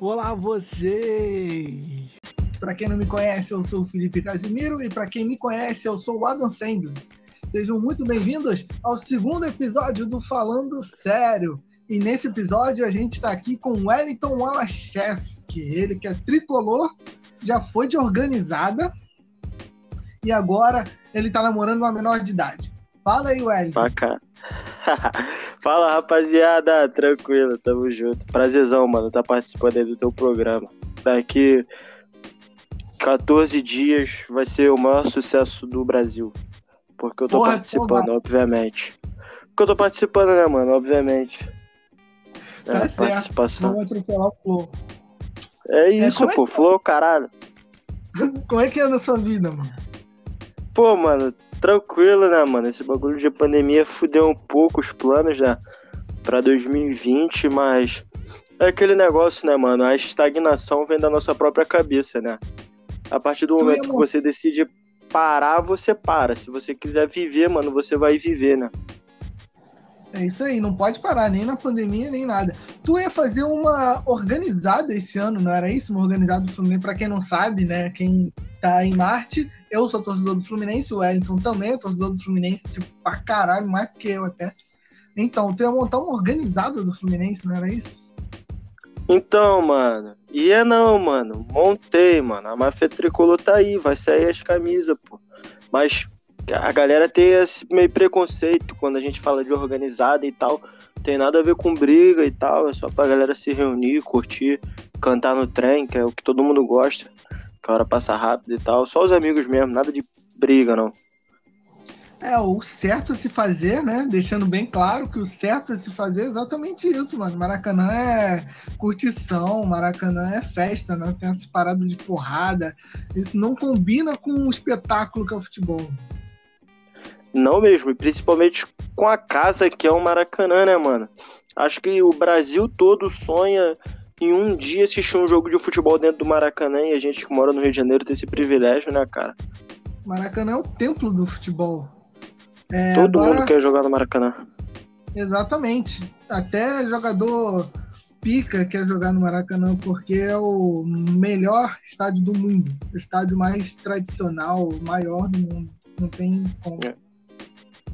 Olá vocês! Para quem não me conhece, eu sou o Felipe Casimiro e para quem me conhece, eu sou o Adam Sandler. Sejam muito bem-vindos ao segundo episódio do Falando Sério. E nesse episódio a gente está aqui com o Wellington Walacheski, ele que é tricolor, já foi de organizada e agora ele está namorando uma menor de idade. Fala aí, Wellington. Bacana. Fala, rapaziada. Tranquilo, tamo junto. Prazerzão, mano, tá participando aí do teu programa. Daqui 14 dias vai ser o maior sucesso do Brasil. Porque eu tô Porra, participando, porra. obviamente. Porque eu tô participando, né, mano? Obviamente. Tá é, certo. participação. Vamos atropelar o Flow. É isso, como é pô. que- Flow, caralho. Como é que anda a sua vida, mano? Pô, mano, tranquilo, né, mano? Esse bagulho de pandemia fudeu um pouco os planos, né? Pra 2020, mas é aquele negócio, né, mano? A estagnação vem da nossa própria cabeça, né? A partir do momento que você decide parar, você para. Se você quiser viver, mano, você vai viver, né? É isso aí, não pode parar nem na pandemia, nem nada. Tu ia fazer uma organizada esse ano, não era isso? Uma organizada do Fluminense, pra quem não sabe, né? Quem tá em Marte, eu sou torcedor do Fluminense, o Wellington também é torcedor do Fluminense, tipo, pra caralho, mais que eu até. Então, tu ia montar uma organizada do Fluminense, não era isso? Então, mano, ia não, mano. Montei, mano. A máfia tricolor tá aí, vai sair as camisas, pô. Mas a galera tem esse meio preconceito quando a gente fala de organizada e tal. Tem nada a ver com briga e tal. É só pra galera se reunir, curtir, cantar no trem, que é o que todo mundo gosta. Que a hora passa rápido e tal. Só os amigos mesmo, nada de briga, não. É, o certo a se fazer, né? Deixando bem claro que o certo a se fazer é exatamente isso, mano. Maracanã é curtição, Maracanã é festa, né? Tem essa parada de porrada. Isso não combina com o espetáculo que é o futebol. Não mesmo, e principalmente com a casa que é o Maracanã, né, mano? Acho que o Brasil todo sonha em um dia assistir um jogo de futebol dentro do Maracanã e a gente que mora no Rio de Janeiro tem esse privilégio, né, cara? Maracanã é o templo do futebol. É, todo agora- mundo quer jogar no Maracanã. Exatamente. Até jogador pica quer jogar no Maracanã porque é o melhor estádio do mundo. O estádio mais tradicional, o maior do mundo. Não tem como. É.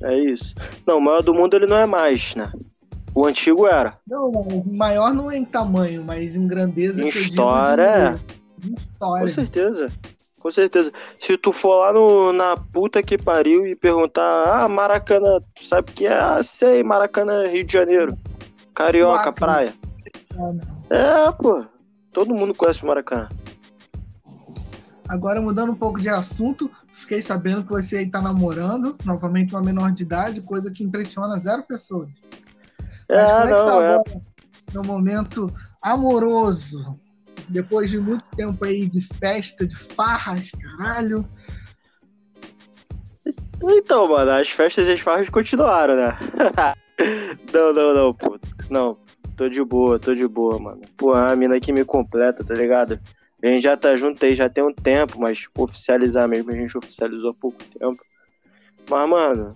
É isso. Não, o maior do mundo ele não é mais, né? O antigo era. Não, maior não é em tamanho, mas em grandeza. Em história, de- Em Com história. certeza. Com certeza. Se tu for lá no, na puta que pariu e perguntar, ah, Maracanã, tu sabe o que é? Ah, sei, Maracanã, Rio de Janeiro. Carioca, Acre. praia. É, pô. Todo mundo conhece o Maracanã. Agora, mudando um pouco de assunto, fiquei sabendo que você aí tá namorando, novamente uma menor de idade, coisa que impressiona zero pessoas. Mas É, como é que tá não, é. agora no momento amoroso? Depois de muito tempo aí de festa, de farras, caralho. Então, mano, as festas e as farras continuaram, né? não, não, não, pô. Não, tô de boa, tô de boa, mano. Pô, a mina que me completa, tá ligado? A gente já tá junto aí já tem um tempo, mas oficializar mesmo, a gente oficializou há pouco tempo. Mas, mano,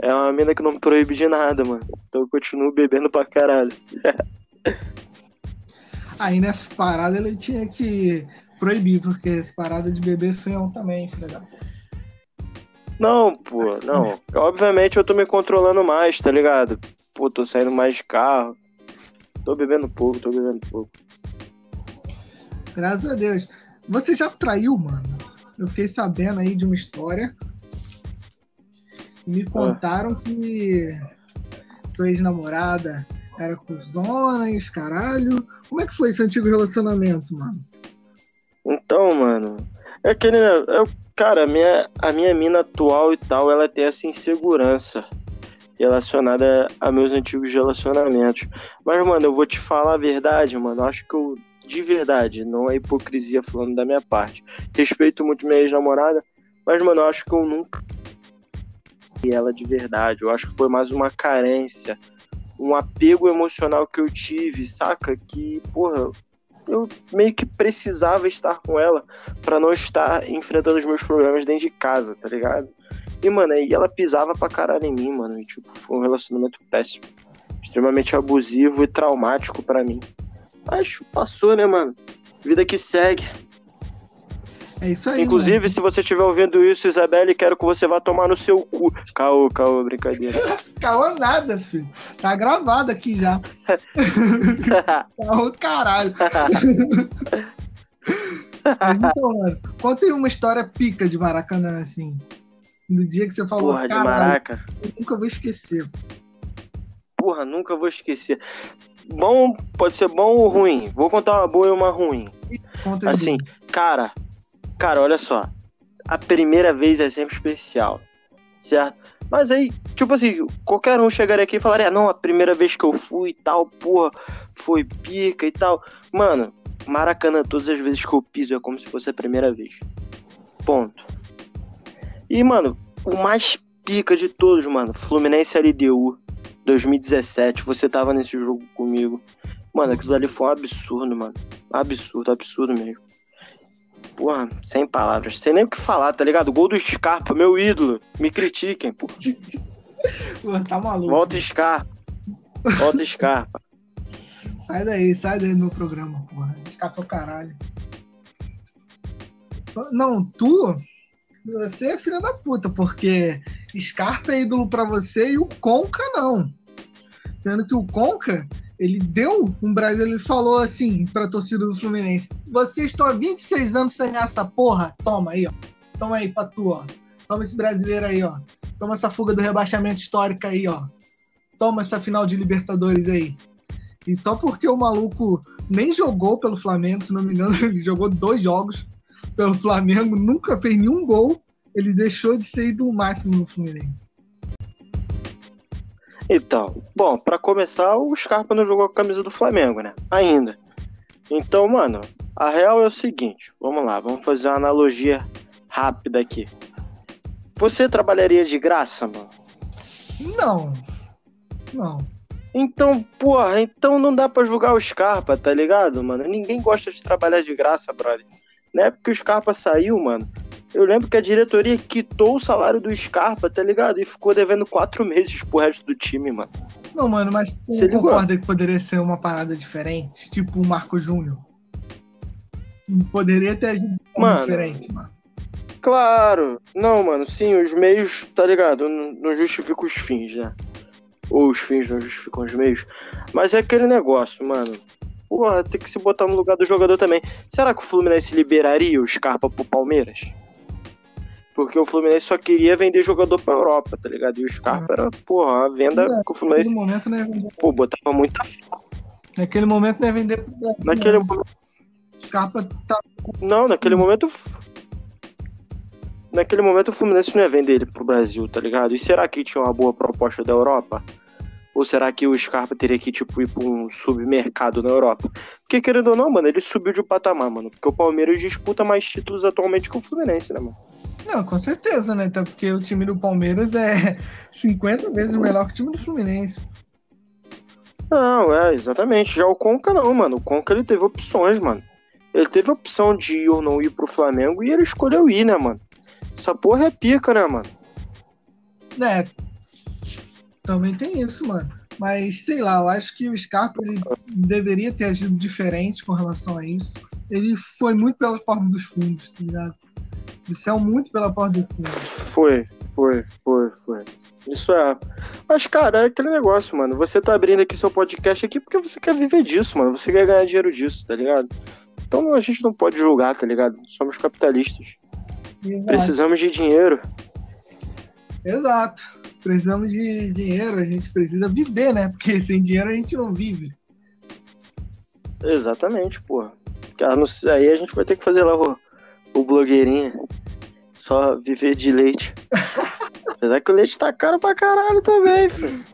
é uma mina que não me proíbe de nada, mano. Então eu continuo bebendo pra caralho. Aí nessa parada ele tinha que proibir, porque essa parada de beber feião também, filha da puta. Não, pô, não. Obviamente eu tô me controlando mais, tá ligado? Pô, tô saindo mais de carro. Tô bebendo pouco, tô bebendo pouco. Graças a Deus. Você já traiu, mano? Eu fiquei sabendo aí de uma história. Me contaram que sua ex-namorada era cuzona e os caralho. Como é que foi esse antigo relacionamento, mano? Então, mano, é aquele. Eu, cara, a minha, a minha mina atual e tal, ela tem essa insegurança relacionada a meus antigos relacionamentos. Mas, mano, eu vou te falar a verdade, mano. eu Acho que eu, de verdade, não é hipocrisia falando da minha parte. Respeito muito minha ex-namorada, mas, mano, eu acho que eu nunca. Ela de verdade. Eu acho que foi mais uma carência, um apego emocional que eu tive, saca? Que, porra, eu meio que precisava estar com ela pra não estar enfrentando os meus problemas dentro de casa, tá ligado? E, mano, aí ela pisava pra caralho em mim, mano. E, tipo, foi um relacionamento péssimo. Extremamente abusivo e traumático pra mim. Mas passou, né, mano? Vida que segue. É isso aí. Inclusive, mano. se você estiver ouvindo isso, Isabelle, quero que você vá tomar no seu cu. Caô, caô, brincadeira. Caô nada, filho. Tá gravado aqui já. Caô caralho. Mas então, mano, conta uma história pica de Maracanã, assim. No dia que você falou, Porra, de "Caralho, maraca. eu nunca vou esquecer. Porra, nunca vou esquecer. Bom, pode ser bom ou ruim. Vou contar uma boa e uma ruim. Conta Assim, cara, cara, olha só. A primeira vez é sempre especial, certo? Mas aí, tipo assim, qualquer um chegaria aqui e falaria, não, a primeira vez que eu fui e tal, porra, foi pica e tal. Mano, Maracanã, todas as vezes que eu piso é como se fosse a primeira vez. Ponto. E, mano, o mais pica de todos, mano, Fluminense LDU 2017, você tava nesse jogo comigo. Mano, aquilo ali foi um absurdo, mano. Absurdo, absurdo mesmo. Porra, sem palavras. Sem nem o que falar, tá ligado? Gol do Scarpa, meu ídolo. Me critiquem, pô. Tá maluco. Volta Scarpa. Volta Scarpa. Sai daí, sai daí do meu programa, porra. Escapa o caralho. Não, tu, você é filha da puta, porque Scarpa é ídolo pra você e o Conca não. Sendo que o Conca, ele deu um Brasil, ele falou assim pra torcida do Fluminense: vocês estão há 26 anos sem essa porra? Toma aí, ó. Toma aí pra tu, ó. Toma esse brasileiro aí, ó. Toma essa fuga do rebaixamento histórico aí, ó. Toma essa final de Libertadores aí. E só porque o maluco nem jogou pelo Flamengo, se não me engano, ele jogou dois jogos pelo Flamengo, nunca fez nenhum gol, ele deixou de ser do máximo no Fluminense. Então, bom, pra começar, o Scarpa não jogou com a camisa do Flamengo, né? Ainda. Então, mano, a real é o seguinte: vamos lá, vamos fazer uma analogia rápida aqui. Você trabalharia de graça, mano? Não. Não. Então, porra, então não dá pra julgar o Scarpa, tá ligado, mano? Ninguém gosta de trabalhar de graça, brother. Na época que o Scarpa saiu, mano, eu lembro que a diretoria quitou o salário do Scarpa, tá ligado? E ficou devendo quatro meses pro resto do time, mano. Não, mano, mas Você ligou? concorda que poderia ser uma parada diferente? Tipo o Marco Júnior? Poderia ter agido Mano. diferente, mano. Claro, não, mano, sim, os meios, tá ligado? Não, não justifica os fins, né? Ou os fins não justificam os meios. Mas é aquele negócio, mano. Porra, tem que se botar no lugar do jogador também. Será que o Fluminense liberaria o Scarpa pro Palmeiras? Porque o Fluminense só queria vender jogador pra Europa, tá ligado? E o Scarpa era, porra, a venda É, que o Fluminense, Naquele momento vender. pô, botava muita. Naquele momento não ia vender pro Brasil, Naquele não. momento. Scarpa tá. Não, naquele momento. Naquele momento o Fluminense não ia vender ele pro Brasil, tá ligado? E será que tinha uma boa proposta da Europa? Ou será que o Scarpa teria que, tipo, ir pra um submercado na Europa? Porque, querendo ou não, mano, ele subiu de patamar, mano. Porque o Palmeiras disputa mais títulos atualmente que o Fluminense, né, mano? Não, com certeza, né? Até porque o time do Palmeiras é 50 vezes melhor que o time do Fluminense. Não, é, exatamente. Já o Conca não, mano. O Conca ele teve opções, mano. Ele teve a opção de ir ou não ir pro Flamengo e ele escolheu ir, né, mano? Essa porra é pica, né, mano? É, também tem isso, mano. Mas sei lá, eu acho que o Scarpa ele deveria ter agido diferente com relação a isso. Ele foi muito pela porta dos fundos, tá ligado? Ele saiu muito pela porta dos fundos. Foi, foi, foi, foi. Isso é. Mas, cara, é aquele negócio, mano. Você tá abrindo aqui seu podcast aqui porque você quer viver disso, mano. Você quer ganhar dinheiro disso, tá ligado? Então a gente não pode julgar, tá ligado? Somos capitalistas. Exato. Precisamos de dinheiro. Exato. Precisamos de dinheiro, a gente precisa viver, né? Porque sem dinheiro a gente não vive. Exatamente, porra. Aí a gente vai ter que fazer lá o, o blogueirinha. Só viver de leite. Apesar que o leite tá caro pra caralho também, filho.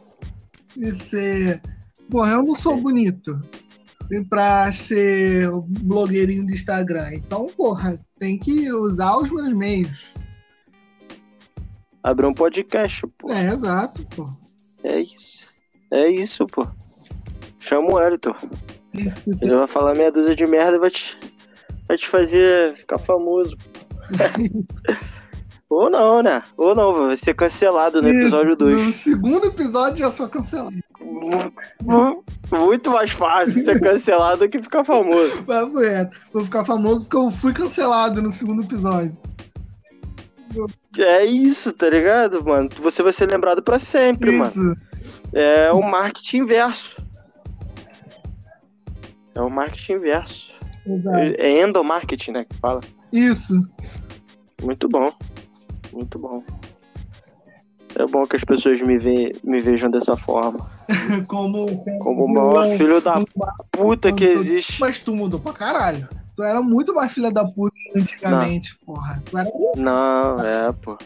E ser. Porra, eu não sou bonito pra ser o blogueirinho do Instagram. Então, porra, tem que usar os meus meios. Abrir um podcast, pô. É, exato, pô. É isso. É isso, pô. Chama o Elton. Ele vai falar meia dúzia de merda e vai te, vai te fazer ficar famoso. Ou não, né? Ou não, vai ser cancelado no episódio Isso, 2. No segundo episódio já sou cancelado. Muito mais fácil ser cancelado do que ficar famoso. Papo reto. Vou ficar famoso porque eu fui cancelado no segundo episódio. É isso, tá ligado, mano? Você vai ser lembrado pra sempre, Isso. mano. É o marketing inverso. É o marketing inverso. Exato. É endomarketing, né? Que fala. Isso. Muito bom. Muito bom. É bom que as pessoas me, ve me vejam dessa forma. Como, Como o maior filho da puta que existe. Mas tu mudou pra caralho. Tu era muito mais filha da puta antigamente, porra. Tu era Não, é, pô.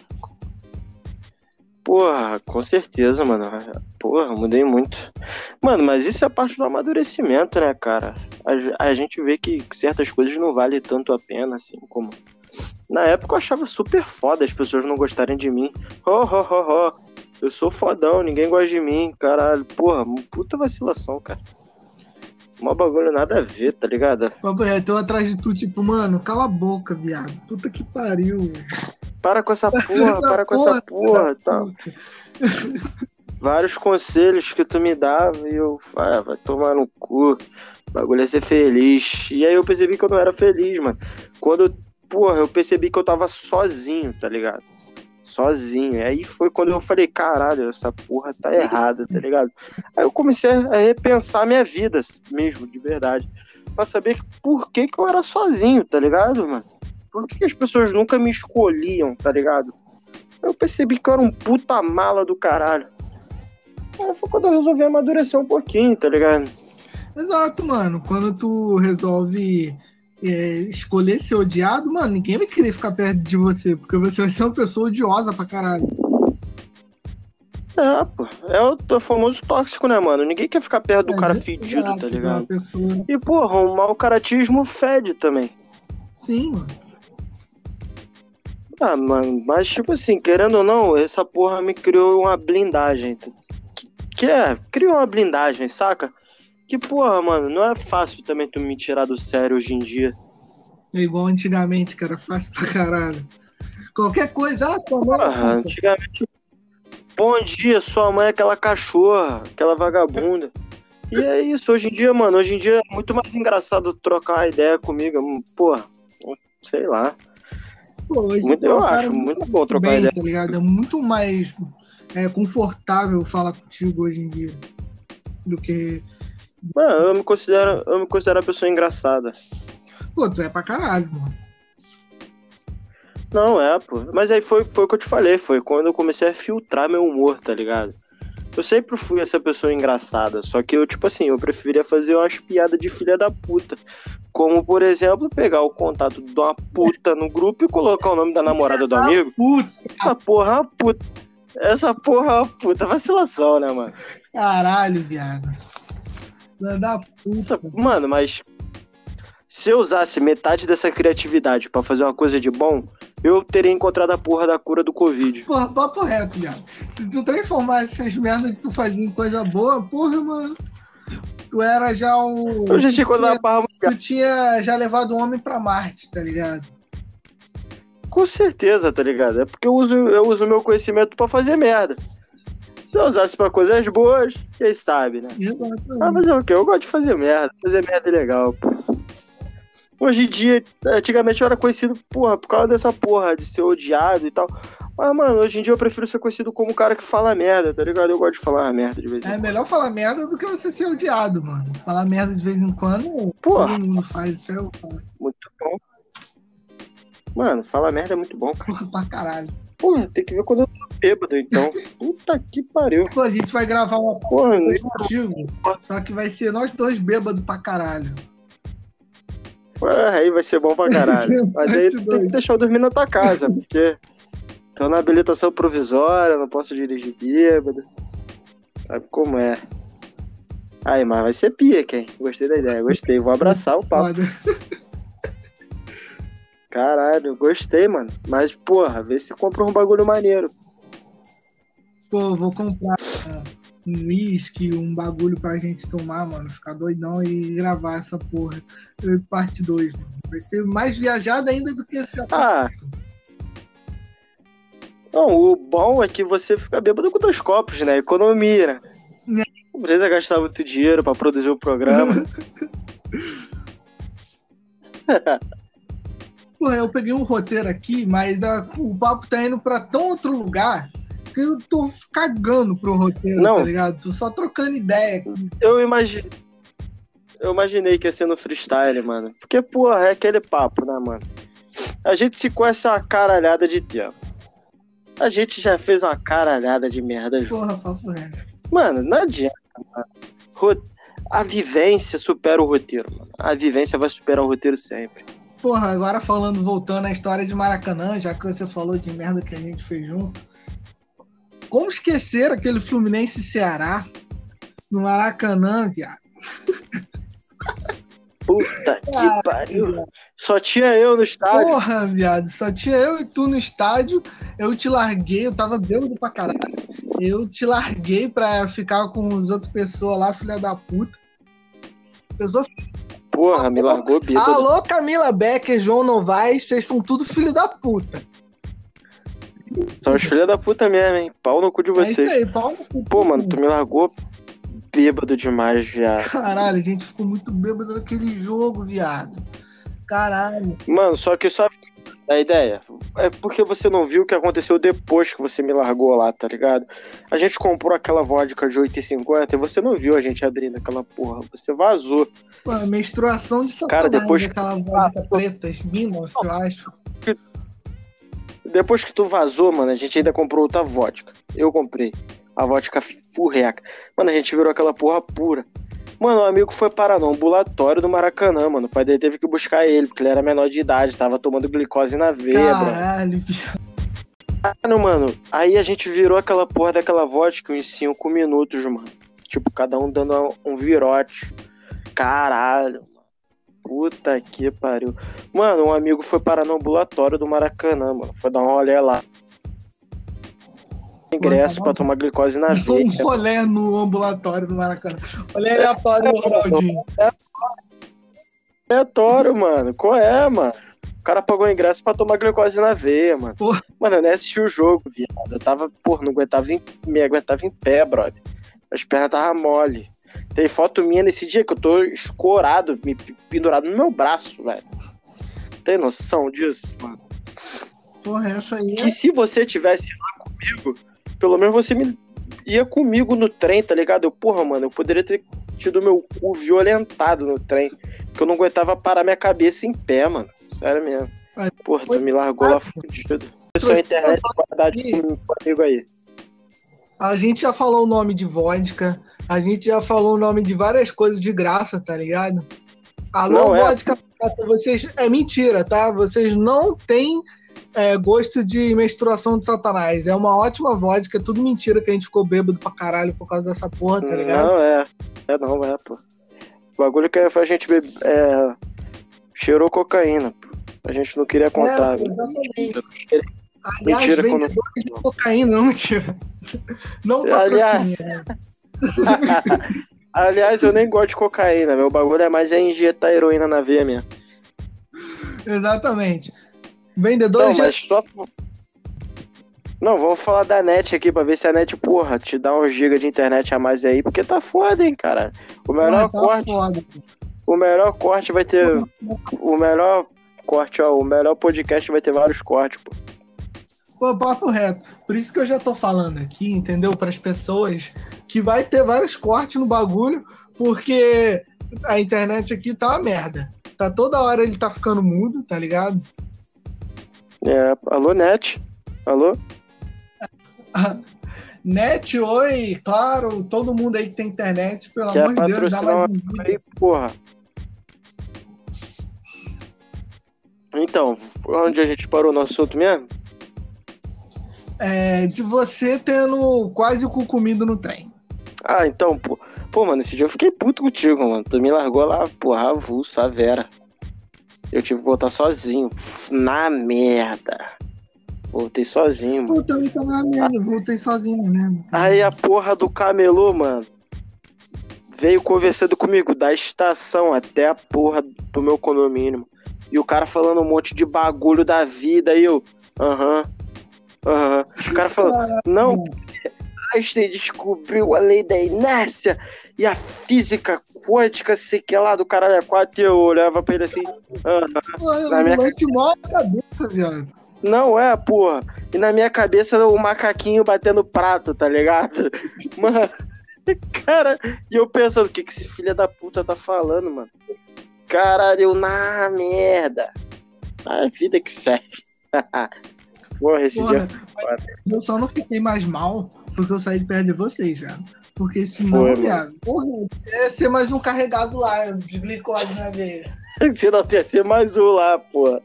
Porra, com certeza, mano. Porra, mudei muito. Mano, mas isso é parte do amadurecimento, né, cara? A, a gente vê que certas coisas não valem tanto a pena, assim, como. Na época eu achava super foda as pessoas não gostarem de mim. Ho, ho, ho, ho. Eu sou fodão, ninguém gosta de mim, caralho. Porra, puta vacilação, cara. Mó bagulho nada a ver, tá ligado? Papo reto, eu atrás de tu, tipo, mano, cala a boca, viado. Puta que pariu. Para com essa porra, para com essa porra, tá? Vários conselhos que tu me dava e eu, ah, vai tomar no cu. O bagulho é ser feliz. E aí eu percebi que eu não era feliz, mano. Quando, porra, eu percebi que eu tava sozinho, tá ligado? Sozinho. Aí foi quando eu falei, caralho, essa porra tá errada, tá ligado? Aí eu comecei a repensar minha vida mesmo, de verdade. Pra saber por que que eu era sozinho, tá ligado, mano? Por que, que as pessoas nunca me escolhiam, tá ligado? Eu percebi que eu era um puta mala do caralho. Aí foi quando eu resolvi amadurecer um pouquinho, tá ligado? Exato, mano. Quando tu resolve é, escolher ser odiado, mano, ninguém vai querer ficar perto de você, porque você vai ser uma pessoa odiosa pra caralho. É, pô. É o, é o famoso tóxico, né, mano? Ninguém quer ficar perto do É, cara exato, fedido, tá ligado? pessoa- E, porra, o mau caratismo fede também. Sim, mano. Ah, mano, mas tipo assim, querendo ou não, essa porra me criou uma blindagem. Que, que é, criou uma blindagem, saca? Que porra, mano, não é fácil também tu me tirar do sério hoje em dia. É igual antigamente, que era fácil pra caralho. Qualquer coisa, ah, tua mãe. Porra, antigamente. Bom dia, sua mãe é aquela cachorra, aquela vagabunda. E é isso, hoje em dia, mano, hoje em dia é muito mais engraçado trocar uma ideia comigo. Porra, sei lá. Pô, Muito- é eu cara acho muito bom trocar bem, ideia. tá ligado? É muito mais é, confortável falar contigo hoje em dia do que. Mano, eu me considero, eu me considero uma pessoa engraçada. Pô, tu é pra caralho, mano. Não, é, pô. Mas aí foi, foi o que eu te falei, foi quando eu comecei a filtrar meu humor, tá ligado? Eu sempre fui essa pessoa engraçada, só que eu, tipo assim, eu preferia fazer umas piadas de filha da puta. Como, por exemplo, pegar o contato de uma puta no grupo e colocar o nome da namorada do amigo. Puta, Essa porra é uma puta. Essa porra é uma puta vacilação, né, mano? caralho, viado. Da puta. Mano, mas se eu usasse metade dessa criatividade pra fazer uma coisa de bom, eu teria encontrado a porra da cura do Covid. Porra, papo reto, viado. Se tu transformasse essas merdas que tu fazia em coisa boa, porra, mano. Tu era já o. Eu já tinha encontrado a parra Tu tinha já levado o homem pra Marte, tá ligado? Com certeza, tá ligado? É porque eu uso eu uso meu conhecimento pra fazer merda. Se eu usasse pra coisas boas, quem sabe, né? Ah, mas é o quê? Eu gosto de fazer merda. Fazer merda é legal, pô. Hoje em dia, antigamente eu era conhecido, porra, por causa dessa porra de ser odiado e tal. Mas, mano, hoje em dia eu prefiro ser conhecido como o cara que fala merda, tá ligado? Eu gosto de falar merda de vez em É quando. melhor falar merda do que você ser odiado, mano. Falar merda de vez em quando, Porra. todo mundo faz, até eu falo. Muito bom. Mano, falar merda é muito bom, cara. Porra, pra caralho. Porra, tem que ver quando eu tô bêbado, então. Puta que pariu. Pô, a gente vai gravar uma Porra, coisa contigo, só que vai ser nós dois bêbados pra caralho. Porra, aí vai ser bom pra caralho. Mas aí tu tem que deixar eu dormir na tua casa, porque tô na habilitação provisória, não posso dirigir bêbado. Sabe como é. Aí, mas vai ser pica, hein? Gostei da ideia, gostei. Vou abraçar o papo. Caralho, gostei, mano. Mas, porra, vê se compra um bagulho maneiro. Pô, vou comprar um uísque, um bagulho pra gente tomar, mano. Ficar doidão e gravar essa porra. Parte 2, mano. Vai ser mais viajada ainda do que esse já. Ah. Não, o bom é que você fica bêbado com dois copos, né? Economia, né? Não precisa gastar muito dinheiro pra produzir o um programa. Porra, eu peguei um roteiro aqui, mas a, o papo tá indo pra tão outro lugar eu tô cagando pro roteiro, Não. tá ligado? Tô só trocando ideia. Eu imaginei. Eu imaginei que ia ser no freestyle, mano. Porque, porra, é aquele papo, né, mano? A gente se conhece uma caralhada de tempo. A gente já fez uma caralhada de merda junto. Porra, papo é. Mano, não adianta, mano. A vivência supera o roteiro, mano. A vivência vai superar o roteiro sempre. Porra, agora falando, voltando à história de Maracanã, já que você falou de merda que a gente fez junto. Como esquecer aquele Fluminense Ceará no Maracanã, viado? Puta que pariu. Só tinha eu no estádio. Porra, viado. Só tinha eu e tu no estádio. Eu te larguei, eu tava bêbado pra caralho. Eu te larguei pra ficar com as outras pessoas lá, filha da puta. Pessoa Porra, me largou bêbado. Alô, Camila Becker, João Novaes, vocês são tudo filho da puta. São os filhos da puta mesmo, hein? Pau no cu de vocês. É isso aí, pau no cu. Pô, mano, tu me largou bêbado demais, viado. Caralho, a gente ficou muito bêbado naquele jogo, viado. Caralho. Mano, só que sabe a ideia? É porque você não viu o que aconteceu depois que você me largou lá, tá ligado? A gente comprou aquela vodka de 8,50 e você não viu a gente abrindo aquela porra. Você vazou. Pô, menstruação de sacanagem, Cara, depois aquela vodka preta, mina, eu acho. Depois que tu vazou, mano, a gente ainda comprou outra vodka. Eu comprei. A vodka furreca. Mano, a gente virou aquela porra pura. Mano, o amigo foi parar no ambulatório do Maracanã, mano. O pai dele teve que buscar ele, porque ele era menor de idade, tava tomando glicose na veia, Caralho, Mano, mano, aí a gente virou aquela porra daquela vodka em 5 minutos, mano. Tipo, cada um dando um virote. Caralho. Puta que pariu. Mano, um amigo foi parar no ambulatório do Maracanã, mano. Foi dar um rolê lá ingresso para tomar glicose na veia. Um rolê no ambulatório do Maracanã. Olha aleatório, Ronaldinho. Aleatório, mano. Qual é, mano? O cara pagou ingresso pra tomar glicose na veia, mano. Porra. Mano, eu nem assisti o jogo, viado. Eu tava, porra, não aguentava em, me aguentava em pé, brother. As pernas tava mole. Tem foto minha nesse dia que eu tô escorado, me pendurado no meu braço, velho. Tem noção disso, mano? Porra, essa aí. É... Que se você tivesse lá comigo, pelo menos você me ia comigo no trem, tá ligado? Eu, porra, mano, eu poderia ter tido meu cu violentado no trem. Que eu não aguentava parar minha cabeça em pé, mano. Sério mesmo. Porra, tu me largou lá fudido. Só a internet verdade comigo aí. A gente já falou o nome de vodka, a gente já falou o nome de várias coisas de graça, tá ligado? Alô, não é. vodka, é. vocês. É mentira, tá? Vocês não têm é, gosto de menstruação de satanás. É uma ótima vodka, é tudo mentira que a gente ficou bêbado pra caralho por causa dessa porra, tá ligado? Não, é. É não, é, pô. O bagulho que a gente beber, é, cheirou cocaína, pô. A gente não queria contar. É, exatamente. Aliás, mentira quando... de cocaína, não mentira. Não patrocina. Aliás... Aliás, eu nem gosto de cocaína. Meu bagulho é mais é injetar heroína na veia mesmo. Exatamente. Vendedores. Não, mas só. Não, vamos falar da net aqui pra ver se a net, porra, te dá uns giga de internet a mais aí, porque tá foda, hein, cara. O melhor tá corte. Foda. O melhor corte vai ter. O melhor corte, ó. O melhor podcast vai ter vários cortes, pô. Pô, papo reto. Por isso que eu já tô falando aqui, entendeu? Para as pessoas que vai ter vários cortes no bagulho, porque a internet aqui tá uma merda. Tá toda hora ele tá ficando mudo, tá ligado? É, alô, Net? Alô? Net, oi, claro, todo mundo aí que tem internet, pelo Quer amor de Deus, dá mais um aí, porra. Então, onde a gente parou no assunto mesmo? É, de você tendo quase o cu comido no trem. Ah, então, pô. Pô, mano, esse dia eu fiquei puto contigo, mano. Tu me largou lá, porra, avulso, a Vera. Eu tive que voltar sozinho. Na merda. Voltei sozinho, mano. Eu também tava na merda, voltei sozinho mesmo. Aí a porra do camelô, mano, veio conversando comigo da estação até a porra do meu condomínio. E o cara falando um monte de bagulho da vida. E eu, aham, uh aham. -huh, uh -huh. O cara falando, não, Einstein descobriu a lei da inércia e a física quântica, sei que lá do caralho é 4 e eu olhava pra ele assim. Uh, na minha cabeça, viado. Não é, porra. E na minha cabeça o macaquinho batendo prato, tá ligado? Mano, cara, e eu pensando, o que, que esse filho da puta tá falando, mano? Caralho, na merda. A vida que serve. Porra, esse Porra, dia. Eu só não fiquei mais mal porque eu saí de perto de vocês, já. Porque senão, Foi, viado, porra, ia ser mais um carregado lá, de glicose na veia. Se não ia ser mais um lá, porra.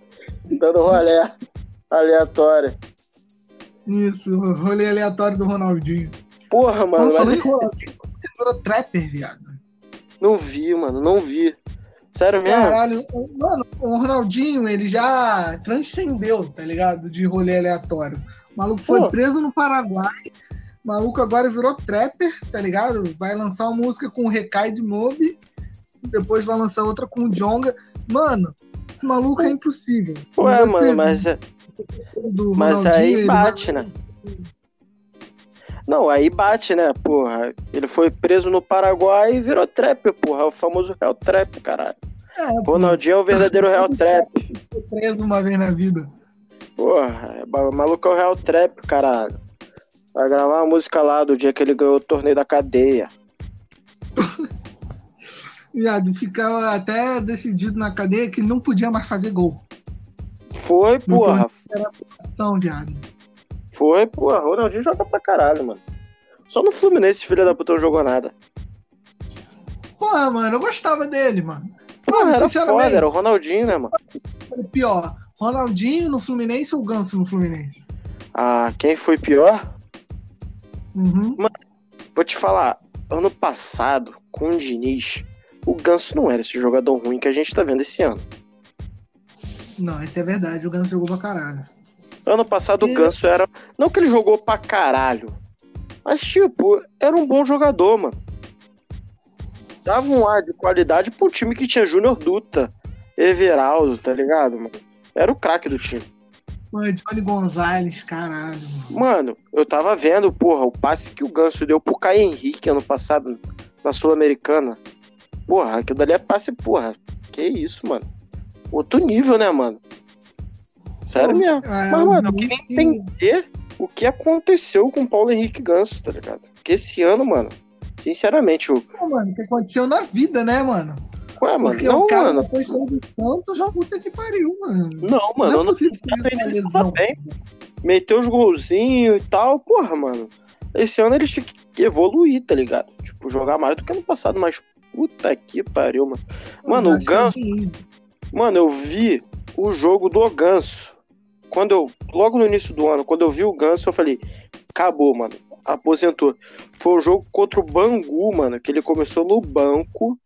Dando rolé aleatório. Isso, rolê aleatório do Ronaldinho. Porra, mano. Mas... Falando que virou trapper, viado. Não vi, mano, não vi. Sério mesmo? Caralho, mano, o Ronaldinho, ele já transcendeu, tá ligado? De rolê aleatório. O maluco foi Pô. preso no Paraguai. O maluco agora virou trapper, tá ligado? Vai lançar uma música com o Recai de Mob. Depois vai lançar outra com o Jonga. Mano, esse maluco é impossível. Ué, mano, mas. É- mas aí bate, né? Não, aí bate, né, porra? Ele foi preso no Paraguai e virou trap, porra. É o famoso Real Trap, caralho. É, Ronaldinho é o verdadeiro Real Trap. Foi preso uma vez na vida. Porra, o maluco é o Real Trap, caralho. Vai gravar uma música lá do dia que ele ganhou o torneio da cadeia. Viado, ficava até decidido na cadeia que não podia mais fazer gol. Foi, porra. Era ação, viado. Foi, porra. Ronaldinho joga pra caralho, mano. Só no Fluminense, filho da puta, não jogou nada. Porra, mano, eu gostava dele, mano. Porra, mano, era foda, era o Ronaldinho, né, mano? Pior, Ronaldinho no Fluminense ou Ganso no Fluminense? Ah, quem foi pior? Uhum. Mano, vou te falar, ano passado, com o Diniz, o Ganso não era esse jogador ruim que a gente tá vendo esse ano. Não, isso é verdade, o Ganso jogou pra caralho. Ano passado e... o Ganso era. Não que ele jogou pra caralho. Mas, tipo, era um bom jogador, mano. Dava um ar de qualidade pro time que tinha Júnior Duta, Everaldo, tá ligado, mano? Era o craque do time. Mano, Johnny Gonzalez, caralho. Mano. eu tava vendo, porra, o passe que o Ganso deu pro Caio Henrique ano passado na Sul-Americana. Porra, aquilo dali é passe, porra. Que isso, mano. Outro nível, né, mano? Sério mesmo. É, Mas, mano, eu queria entender o que aconteceu com o Paulo Henrique Ganso, tá ligado? Porque esse ano, mano, sinceramente, o. Pô, mano, o que aconteceu na vida, né, mano? Ué, mano, Porque não, o cara mano. depois saiu do Santos, puta que pariu, mano. Não, mano, não, é não sei se bem. Meteu os golzinhos e tal, porra, mano. Esse ano eles tinham que evoluir, tá ligado? Tipo, jogar mais do que ano passado, mas puta que pariu, mano. Mano, o Ganso. Mano, eu vi o jogo do Ganso quando eu, logo no início do ano, quando eu vi o Ganso, eu falei, acabou, mano, aposentou. Foi o jogo contra o Bangu, mano, que ele começou no banco,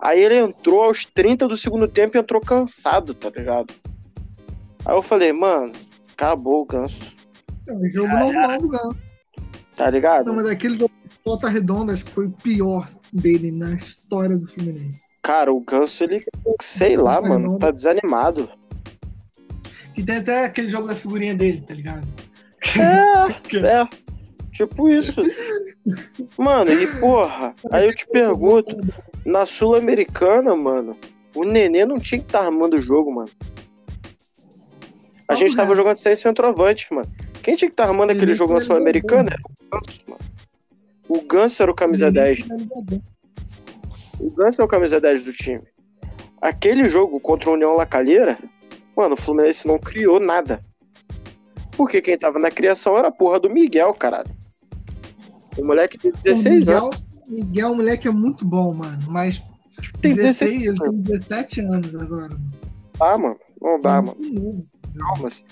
aí ele entrou aos 30 do segundo tempo e entrou cansado, tá ligado? Aí eu falei, mano, acabou o Ganso. É o jogo normal do Ganso. Tá ligado? Não, mas aquele jogo de Volta Redonda, acho que foi o pior dele na história do Fluminense. Cara, o Ganso, ele, sei lá, mano, tá desanimado. Que tem até aquele jogo da figurinha dele, tá ligado? É, é. Tipo isso. Mano, e porra, aí eu te pergunto, na Sul-Americana, mano, o Nenê não tinha que estar tá armando o jogo, mano. A gente tava jogando sem centroavante, mano. Quem tinha que estar tá armando aquele jogo na Sul-Americana era o Ganso, mano. O Ganso era o camisa 10. O Ganso é o camisa 10 do time. Aquele jogo contra o União Lacalheira, Mano, o Fluminense não criou nada. Porque quem tava na criação era a porra do Miguel, caralho. O moleque tem 16 Miguel, anos. Miguel, o moleque é muito bom, mano. Mas tem 16, 16 ele tem 17 anos agora. Tá, mano. Não dá, mano. Calma, assim.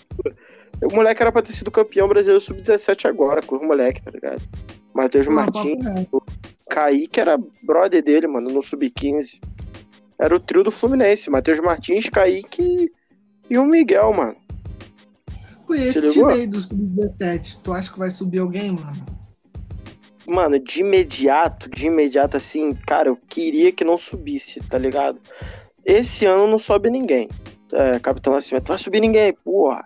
O moleque era pra ter sido campeão brasileiro sub-17 agora, com o moleque, tá ligado? Matheus Martins, o Kaique era brother dele, mano, no sub-15. Era o trio do Fluminense, Matheus Martins, Kaique e o Miguel, mano. Pô, esse time aí do Sub-17, tu acha que vai subir alguém, mano? Mano, de imediato, de imediato, assim, cara, eu queria que não subisse, tá ligado? Esse ano não sobe ninguém. É, Capitão Nascimento, vai subir ninguém, porra.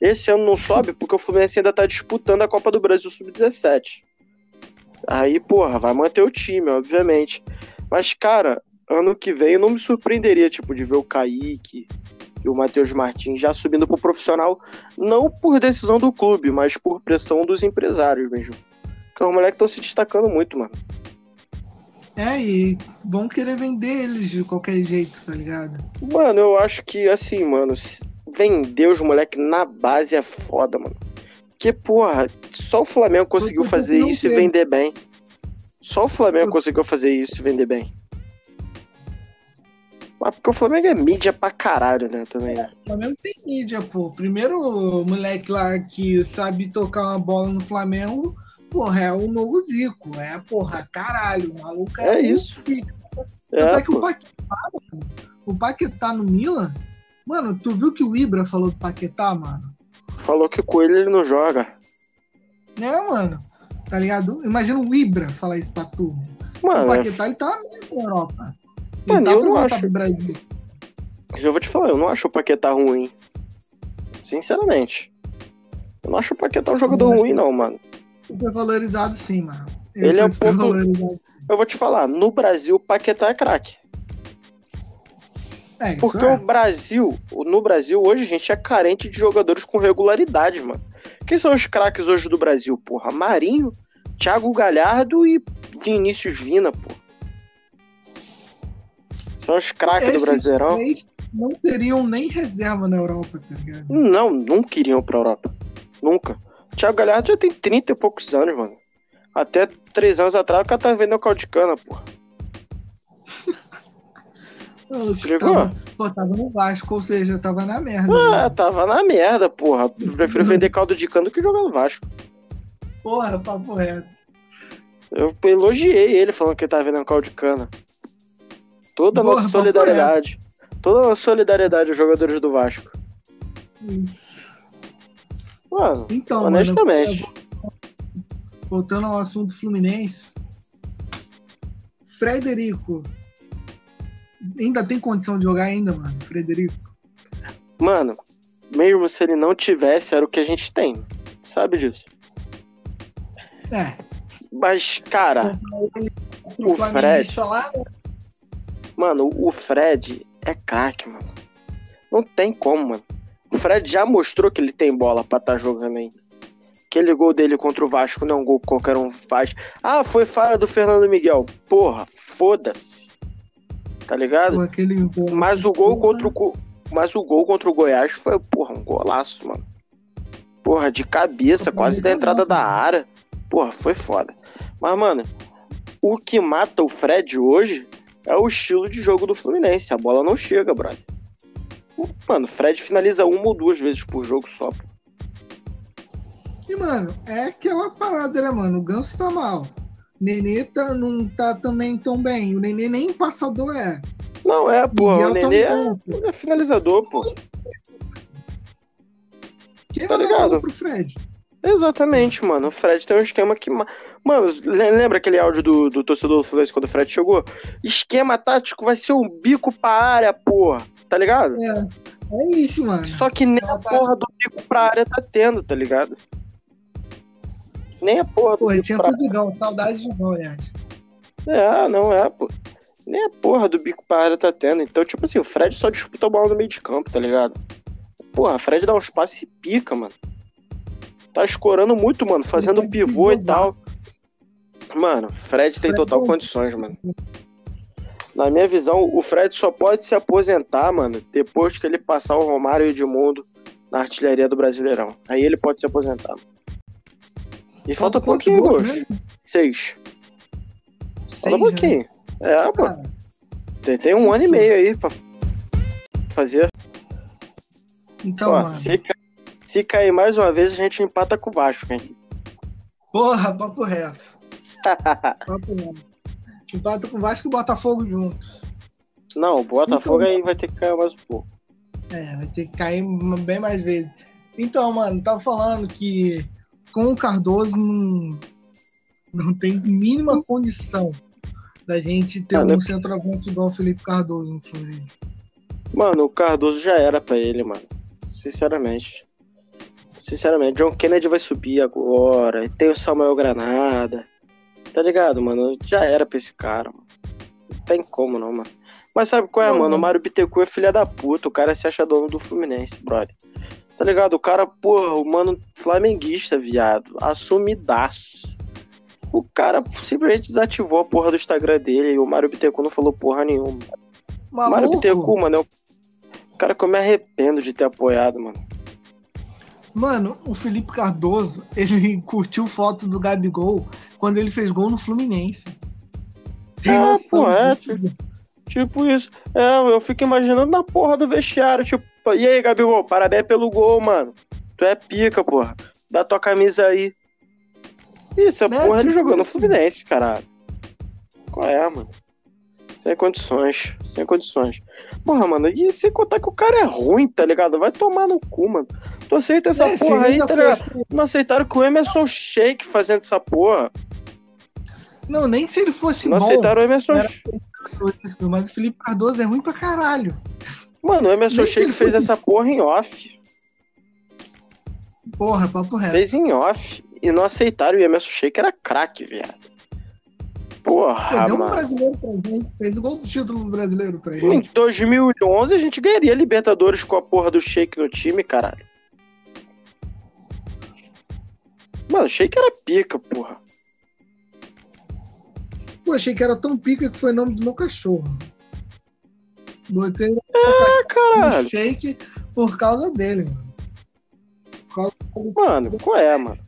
Esse ano não sobe porque o Fluminense ainda tá disputando a Copa do Brasil Sub-17. Aí, porra, vai manter o time, obviamente. Mas, cara, ano que vem eu não me surpreenderia, tipo, de ver o Kaique e o Matheus Martins já subindo pro profissional, não por decisão do clube, mas por pressão dos empresários mesmo. Porque os moleques estão se destacando muito, mano. É, e vão querer vender eles de qualquer jeito, tá ligado? Mano, eu acho que, assim, mano, vender os moleques na base é foda, mano. Porque, porra, só o Flamengo conseguiu fazer isso e vender bem. Só o Flamengo conseguiu fazer isso e vender bem. Mas porque o Flamengo é mídia pra caralho, né? Também, né? O Flamengo tem mídia, pô. Primeiro moleque lá que sabe tocar uma bola no Flamengo, porra, é o novo Zico. É, porra, caralho. O maluco é, é isso. É, é que o Paquetá, mano, o Paquetá no Milan, mano, tu viu que o Ibra falou do Paquetá, mano? Falou que com ele ele não joga. É, mano. Tá ligado? Imagina o Ibra falar isso pra tu. Mano, o Paquetá, ele tá na Europa. Ele mano, tá eu não acho. Pro Brasil. Eu vou te falar, eu não acho o Paquetá ruim. Sinceramente. Eu não acho o Paquetá um jogador ruim, não, mano. Super valorizado sim, mano. Ele, ele é um pouco. Eu vou te falar, no Brasil o Paquetá é craque. É, Porque é. o Brasil, no Brasil, hoje a gente é carente de jogadores com regularidade, mano. Quem são os craques hoje do Brasil, porra? Marinho, Thiago Galhardo e Vinícius Vina, pô. São os craques do Brasileirão. Não seriam nem reserva na Europa, tá ligado? Não, nunca iriam pra Europa. Nunca. Thiago Galhardo já tem 30 e poucos anos, mano. Até três anos atrás o cara tava vendo o caldo de cana, porra. Tava, pô, tava no Vasco, ou seja, tava na merda. Ah, né? tava na merda, porra. Eu prefiro vender caldo de cana do que jogar no Vasco. Porra, papo reto. Eu elogiei ele falando que ele tava vendendo caldo de cana. Toda a nossa solidariedade. Toda a nossa solidariedade aos jogadores do Vasco. Isso. Mano, então, honestamente. Mano, voltando ao assunto Fluminense. Frederico ainda tem condição de jogar ainda, mano, Frederico? Mano, mesmo se ele não tivesse, era o que a gente tem. Sabe disso? É. Mas, cara, o Fred. Lá... Mano, o Fred é craque, mano. Não tem como, mano. O Fred já mostrou que ele tem bola pra estar tá jogando aí. Aquele gol dele contra o Vasco não é um gol que qualquer um faz. Ah, foi falha do Fernando Miguel. Porra, foda-se tá ligado? Mas o gol contra o mas o gol contra o Goiás foi, porra, um golaço, mano. Porra, de cabeça, quase da entrada da área. Porra, foi foda. Mas, mano, o que mata o Fred hoje é o estilo de jogo do Fluminense. A bola não chega, brother. Mano, Fred finaliza uma ou duas vezes por jogo só. E, mano, é aquela parada, né, mano? O Ganso tá mal. Nenê tá, não tá também tão bem. O Nenê nem passador é. Não, é, pô. O Nenê é, é, finalizador, pô. Quem tá ligado? pro Fred? Exatamente, mano. O Fred tem um esquema que. Mano, lembra aquele áudio do, do torcedor do Fluminense quando o Fred chegou? Esquema tático vai ser um bico pra área, porra. Tá ligado? É. É isso, mano. Só que nem a porra do bico pra área tá tendo, tá ligado? Nem a porra do. Pô, tinha pra... Digão, saudade de Digão, aliás. É, não é, pô. Nem a porra do bico pra área tá tendo. Então, tipo assim, o Fred só disputa a bola no meio de campo, tá ligado? Porra, o Fred dá uns passes e pica, mano. Tá escorando muito, mano, fazendo pivô e tal. Mano, Fred tem total é condições, mano. Na minha visão, o Fred só pode se aposentar, mano, depois que ele passar o Romário e o Edmundo na artilharia do Brasileirão. Aí ele pode se aposentar. E falta, falta pouquinho, gols. Né? Seis. Falta né? pouquinho. Né? É, pô. Tem, tem um Isso. ano e meio aí pra fazer. Então, pô, mano. Se, se cair mais uma vez, a gente empata com o Vasco, hein? Porra, papo reto. papo reto. Empata com o Vasco e o Botafogo juntos. Não, o Botafogo então, aí vai ter que cair mais um pouco. É, vai ter que cair bem mais vezes. Então, mano, tava falando que com o Cardoso não, não tem mínima condição da gente ter mano, um centroavante igual o Felipe Cardoso no Fluminense. Mano, o Cardoso já era para ele, mano. Sinceramente. Sinceramente, John Kennedy vai subir agora. Tem o Samuel Granada. Tá ligado, mano? Já era pra esse cara, mano. Não tem como não, mano. Mas sabe qual é, não, mano? O Mário Bittencourt é filha da puta. O cara se acha dono do Fluminense, brother. Tá ligado? O cara, porra, o mano flamenguista, viado. Assumidaço. O cara simplesmente desativou a porra do Instagram dele e o Mário Bittencourt não falou porra nenhuma. Maluco. Mário Bittencourt, mano, é o cara que eu me arrependo de ter apoiado, mano. Mano, o Felipe Cardoso, ele curtiu foto do Gabigol quando ele fez gol no Fluminense. Tem ah, pô, é, tipo, tipo, isso. É, eu fico imaginando na porra do vestiário, tipo, e aí, Gabigol, parabéns pelo gol, mano. Tu é pica, porra. Dá tua camisa aí. Isso, é, porra, tipo ele jogou no Fluminense, caralho. Qual é, mano? Sem condições, sem condições. Porra, mano, e sem contar que o cara é ruim, tá ligado? Vai tomar no cu, mano. Tu aceita essa é, porra aí, tá ligado? Fosse... Não aceitaram que o Emerson Shake fazendo essa porra. Não, nem se ele fosse Não bom. aceitaram o Emerson Shake. Mas o Felipe Cardoso é ruim pra caralho. Mano, o Emerson Shake fez fosse... essa porra em off. Porra, papo reto. Fez em off. E não aceitaram. O Emerson Shake era craque, viado. Porra, Deu um brasileiro pra gente. Fez o gol do título brasileiro pra gente. Em 2011 a gente ganharia Libertadores com a porra do Shake no time, caralho. Mano, achei que era pica, porra. Pô, achei que era tão pica que foi o nome do meu cachorro. Botei é, caralho. shake por causa dele, mano. Mano, qual é, mano?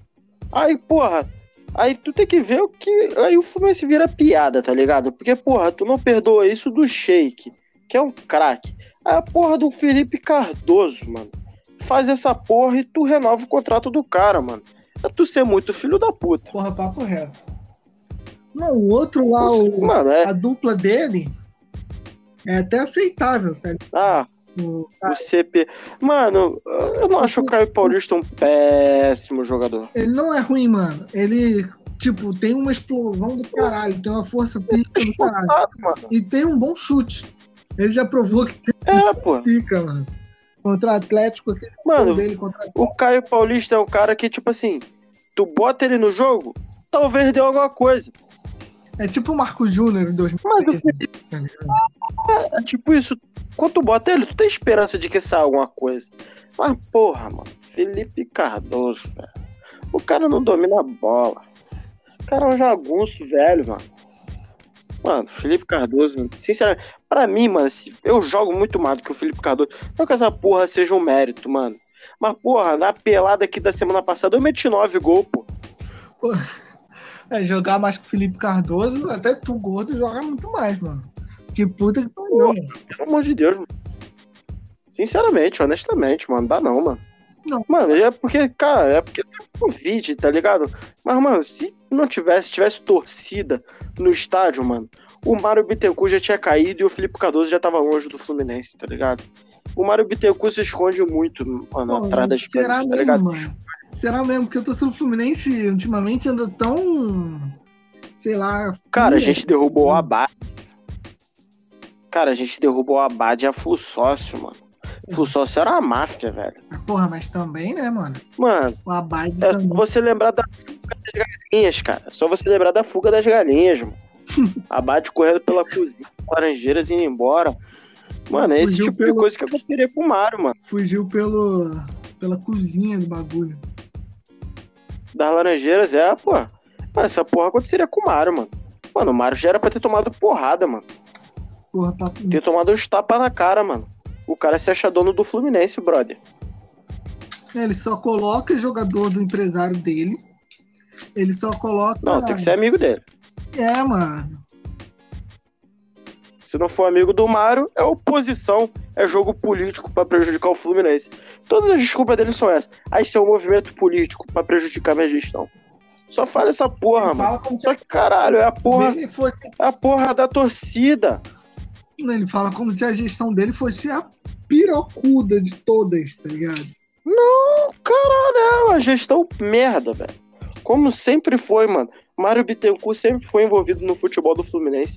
Aí, porra, aí tu tem que ver o que. Aí o Fluminense vira piada, tá ligado? Porque, porra, tu não perdoa isso do Shake, que é um craque. Aí a porra do Felipe Cardoso, mano. Faz essa porra e tu renova o contrato do cara, mano. É tu ser muito filho da puta. Porra, papo reto. Não, o outro lá, o, Mano, é... a dupla dele é até aceitável, tá Ah, o, o CP. Mano, eu não acho o Caio Paulista um péssimo jogador. Ele não é ruim, mano. Ele, tipo, tem uma explosão do caralho, tem uma força pica do caralho. Mano. E tem um bom chute. Ele já provou que tem é, pô. pica, mano contra o Atlético. Mano, dele contra o Caio Paulista é o cara que, tipo assim, tu bota ele no jogo, talvez dê alguma coisa. É tipo o Marco Júnior em 2013. Mas é, é, tipo isso. Quando tu bota ele, tu tem esperança de que saia alguma coisa. Mas, porra, mano, Felipe Cardoso, velho. O cara não domina a bola. O cara é um jagunço velho, mano. Mano, Felipe Cardoso, sinceramente, pra mim, mano, eu jogo muito mais do que o Felipe Cardoso. Não que essa porra seja um mérito, mano. Mas, porra, na pelada aqui da semana passada eu meti nove gols, pô. É, jogar mais que o Felipe Cardoso, até tu gordo joga muito mais, mano. Que puta que pariu, mano. Pelo amor de Deus, mano. Sinceramente, honestamente, mano, dá não, mano. Não. Mano, é porque, cara, é porque tem Covid, tá ligado? Mas, mano, se não tivesse, tivesse torcida no estádio, mano, o Mário Bittencourt já tinha caído e o Felipe Cardoso já tava longe do Fluminense, tá ligado? O Mário Bittencourt se esconde muito, mano, Pô, atrás das tá ligado? Mano? Será mesmo? Porque eu tô sendo Fluminense ultimamente anda tão. Sei lá. Cara, a gente derrubou o Abad. Cara, a gente derrubou o Abad e a Flussócio, mano. Flussócio era uma máfia, velho. Porra, mas também, né, mano? Mano, o Abad é também. só você lembrar da fuga das galinhas, cara. É só você lembrar da fuga das galinhas, mano. Abad correndo pela cozinha, laranjeiras indo embora. Mano, é esse tipo pelo... de coisa que eu queria pro Mario, mano. Fugiu pelo... pela cozinha do bagulho. Das laranjeiras, é, pô. Mano, essa porra aconteceria com o Mario, mano. Mano, o Mario já era pra ter tomado porrada, mano. Porra, papo. Ter tomado uns tapas na cara, mano. O cara se acha dono do Fluminense, brother. É, ele só coloca jogador do empresário dele. Ele só coloca. Não, tem que ser amigo dele. É, mano. Se não for amigo do Mário, é oposição, é jogo político para prejudicar o Fluminense. Todas as desculpas dele são essas. Aí isso é um movimento político para prejudicar minha gestão. Só fala essa porra, ele mano. Só que caralho, é a porra. Fosse... É a porra da torcida. Ele fala como se a gestão dele fosse a pirocuda de todas, tá ligado? Não, caralho, é uma gestão merda, velho. Como sempre foi, mano. Mário Bittencourt sempre foi envolvido no futebol do Fluminense.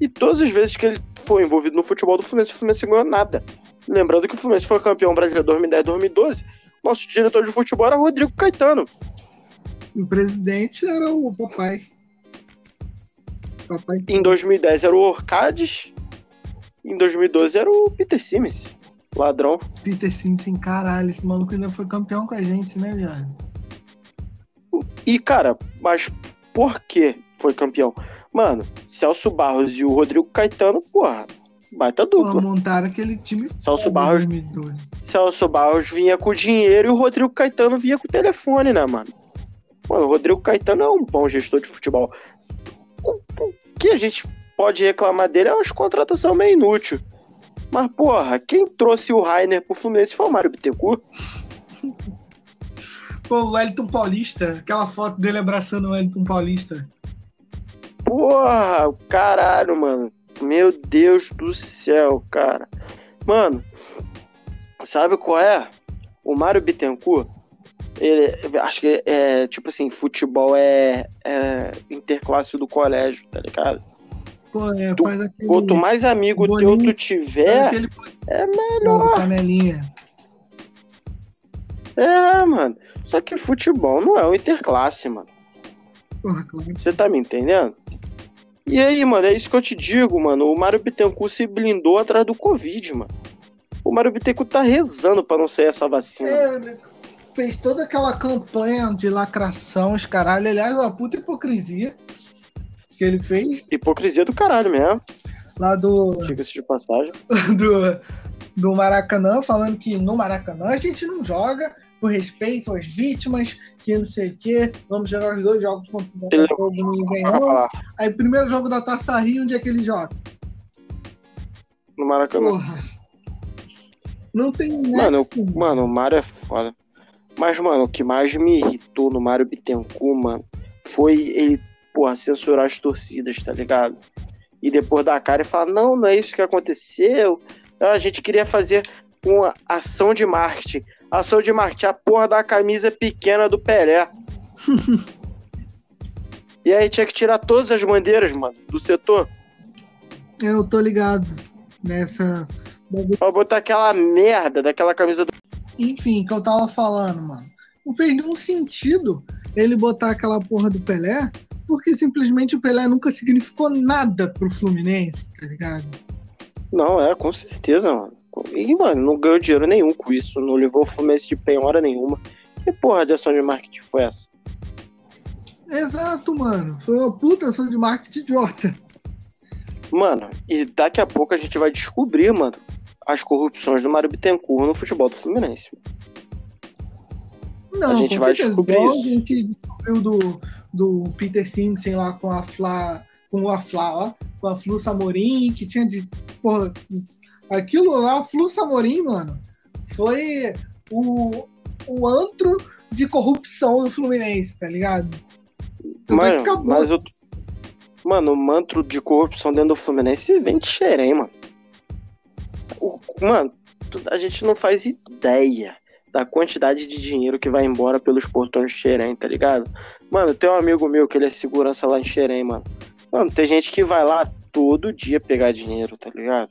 E todas as vezes que ele foi envolvido no futebol do Fluminense, o Fluminense não ganhou nada. Lembrando que o Fluminense foi campeão brasileiro 2010 2012. Nosso diretor de futebol era Rodrigo Caetano. E o presidente era o papai. Papai Em 2010 era o Orcades. Em 2012 era o Peter Simmons. Ladrão. Peter Simpson, caralho, esse maluco ainda foi campeão com a gente, né, viado? E, cara, mas por que foi campeão? Mano, Celso Barros e o Rodrigo Caetano, porra, baita dupla. montaram aquele time Celso Barros. 2012. Celso Barros vinha com dinheiro e o Rodrigo Caetano vinha com o telefone, né, mano? Mano, o Rodrigo Caetano é um bom gestor de futebol. O, que a gente pode reclamar dele é umas contratação meio inútil. Mas, porra, quem trouxe o Rainer pro Fluminense foi o Mário Bittencourt. Pô, o Wellington Paulista, aquela foto dele abraçando o Wellington Paulista. Porra, caralho, mano. Meu Deus do céu, cara. Mano, sabe qual é? O Mário Bittencourt, ele, acho que é, tipo assim, futebol é, é interclasse do colégio, tá ligado? Pô, é, Tu- faz aquele. Quanto mais amigo teu Boninho, tu tiver, aquele é melhor. canelinha. É, mano. Só que futebol não é o interclasse, mano. Porra, claro. Você tá me entendendo? E aí, mano, é isso que eu te digo, mano. O Mário Bittencourt se blindou atrás do Covid, mano. O Mário Bittencourt tá rezando pra não sair essa vacina. É, ele fez toda aquela campanha de lacração, os caralho. Aliás, uma puta hipocrisia que ele fez Hipocrisia do caralho mesmo. lá do, Diga-se de passagem. do, do Maracanã, falando que no Maracanã a gente não joga por respeito às vítimas, que não sei o quê. Vamos jogar os dois jogos contra o Botafogo no Engenhão. Aí, primeiro jogo da Taça Rio, onde é que ele joga? no Maracanã. Porra. Não tem Mano, nexo. Mano, o Mário é foda. Mas, mano, o que mais me irritou no Mário Bittencourt, mano, foi ele, porra, censurar as torcidas, tá ligado? E depois dar a cara e falar, não, não é isso que aconteceu. A gente queria fazer uma ação de marketing. Ação de marketing, a porra da camisa pequena do Pelé. e aí tinha que tirar todas as bandeiras, mano, do setor. Eu tô ligado nessa. Pra botar aquela merda daquela camisa do. Enfim, que eu tava falando, mano. Não fez nenhum sentido ele botar aquela porra do Pelé, porque simplesmente o Pelé nunca significou nada pro Fluminense, tá ligado? Não, é, com certeza, mano. E, mano, não ganhou dinheiro nenhum com isso. Não levou o Fluminense de penhora nenhuma. Que porra de ação de marketing foi essa? Exato, mano. Foi uma puta ação de marketing idiota. Mano, e daqui a pouco a gente vai descobrir, mano, as corrupções do Mário Bittencourt no futebol do Fluminense. Não, A gente vai certeza. descobrir Igual isso. a gente descobriu do, do Peter Simpson lá com a Fla. Com a Fla, ó. Com a Flu Samorim, que tinha de. Porra, aquilo lá, a Flu Samorim, mano, foi o, o antro de corrupção do Fluminense, tá ligado? Mano, acabou. mas eu. Mano, o mantro de corrupção dentro do Fluminense vem de xerém, mano. O- mano, a gente não faz ideia da quantidade de dinheiro que vai embora pelos portões de xerém, tá ligado? Mano, tem um amigo meu que ele é segurança lá em xerém, mano. Mano, tem gente que vai lá todo dia pegar dinheiro, tá ligado?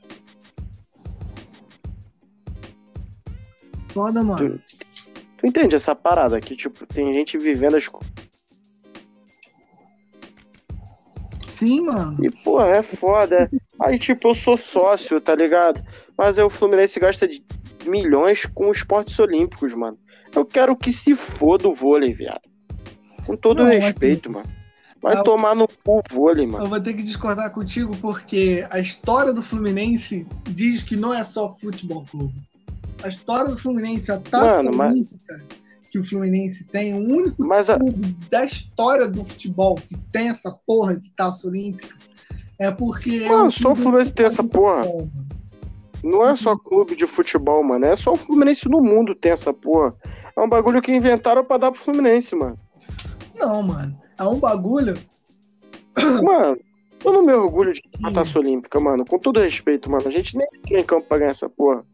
Foda, mano. Tu entende essa parada aqui? Tipo, tem gente vivendo as. Sim, mano. E, pô, é foda. Aí, tipo, eu sou sócio, tá ligado? Mas aí o Fluminense gasta de milhões com os esportes olímpicos, mano. Eu quero que se foda o vôlei, viado. Com todo Não, mas- respeito, mano. Vai Ah, tomar no cu o vôlei, mano. Eu vou ter que discordar contigo porque a história do Fluminense diz que não é só futebol clube. A história do Fluminense, a taça Mano, mas- olímpica que o Fluminense tem, o único Mas a, clube da história do futebol que tem essa porra de taça olímpica é porque. é Mano, só o Fluminense tem essa porra. futebol, não é só clube de futebol, mano. É só o Fluminense no mundo tem essa porra. É um bagulho que inventaram pra dar pro Fluminense, mano. Não, mano. É um bagulho. Mano, eu não me orgulho de uma taça olímpica, mano. Com todo respeito, mano. A gente nem entrou em campo pra ganhar essa porra.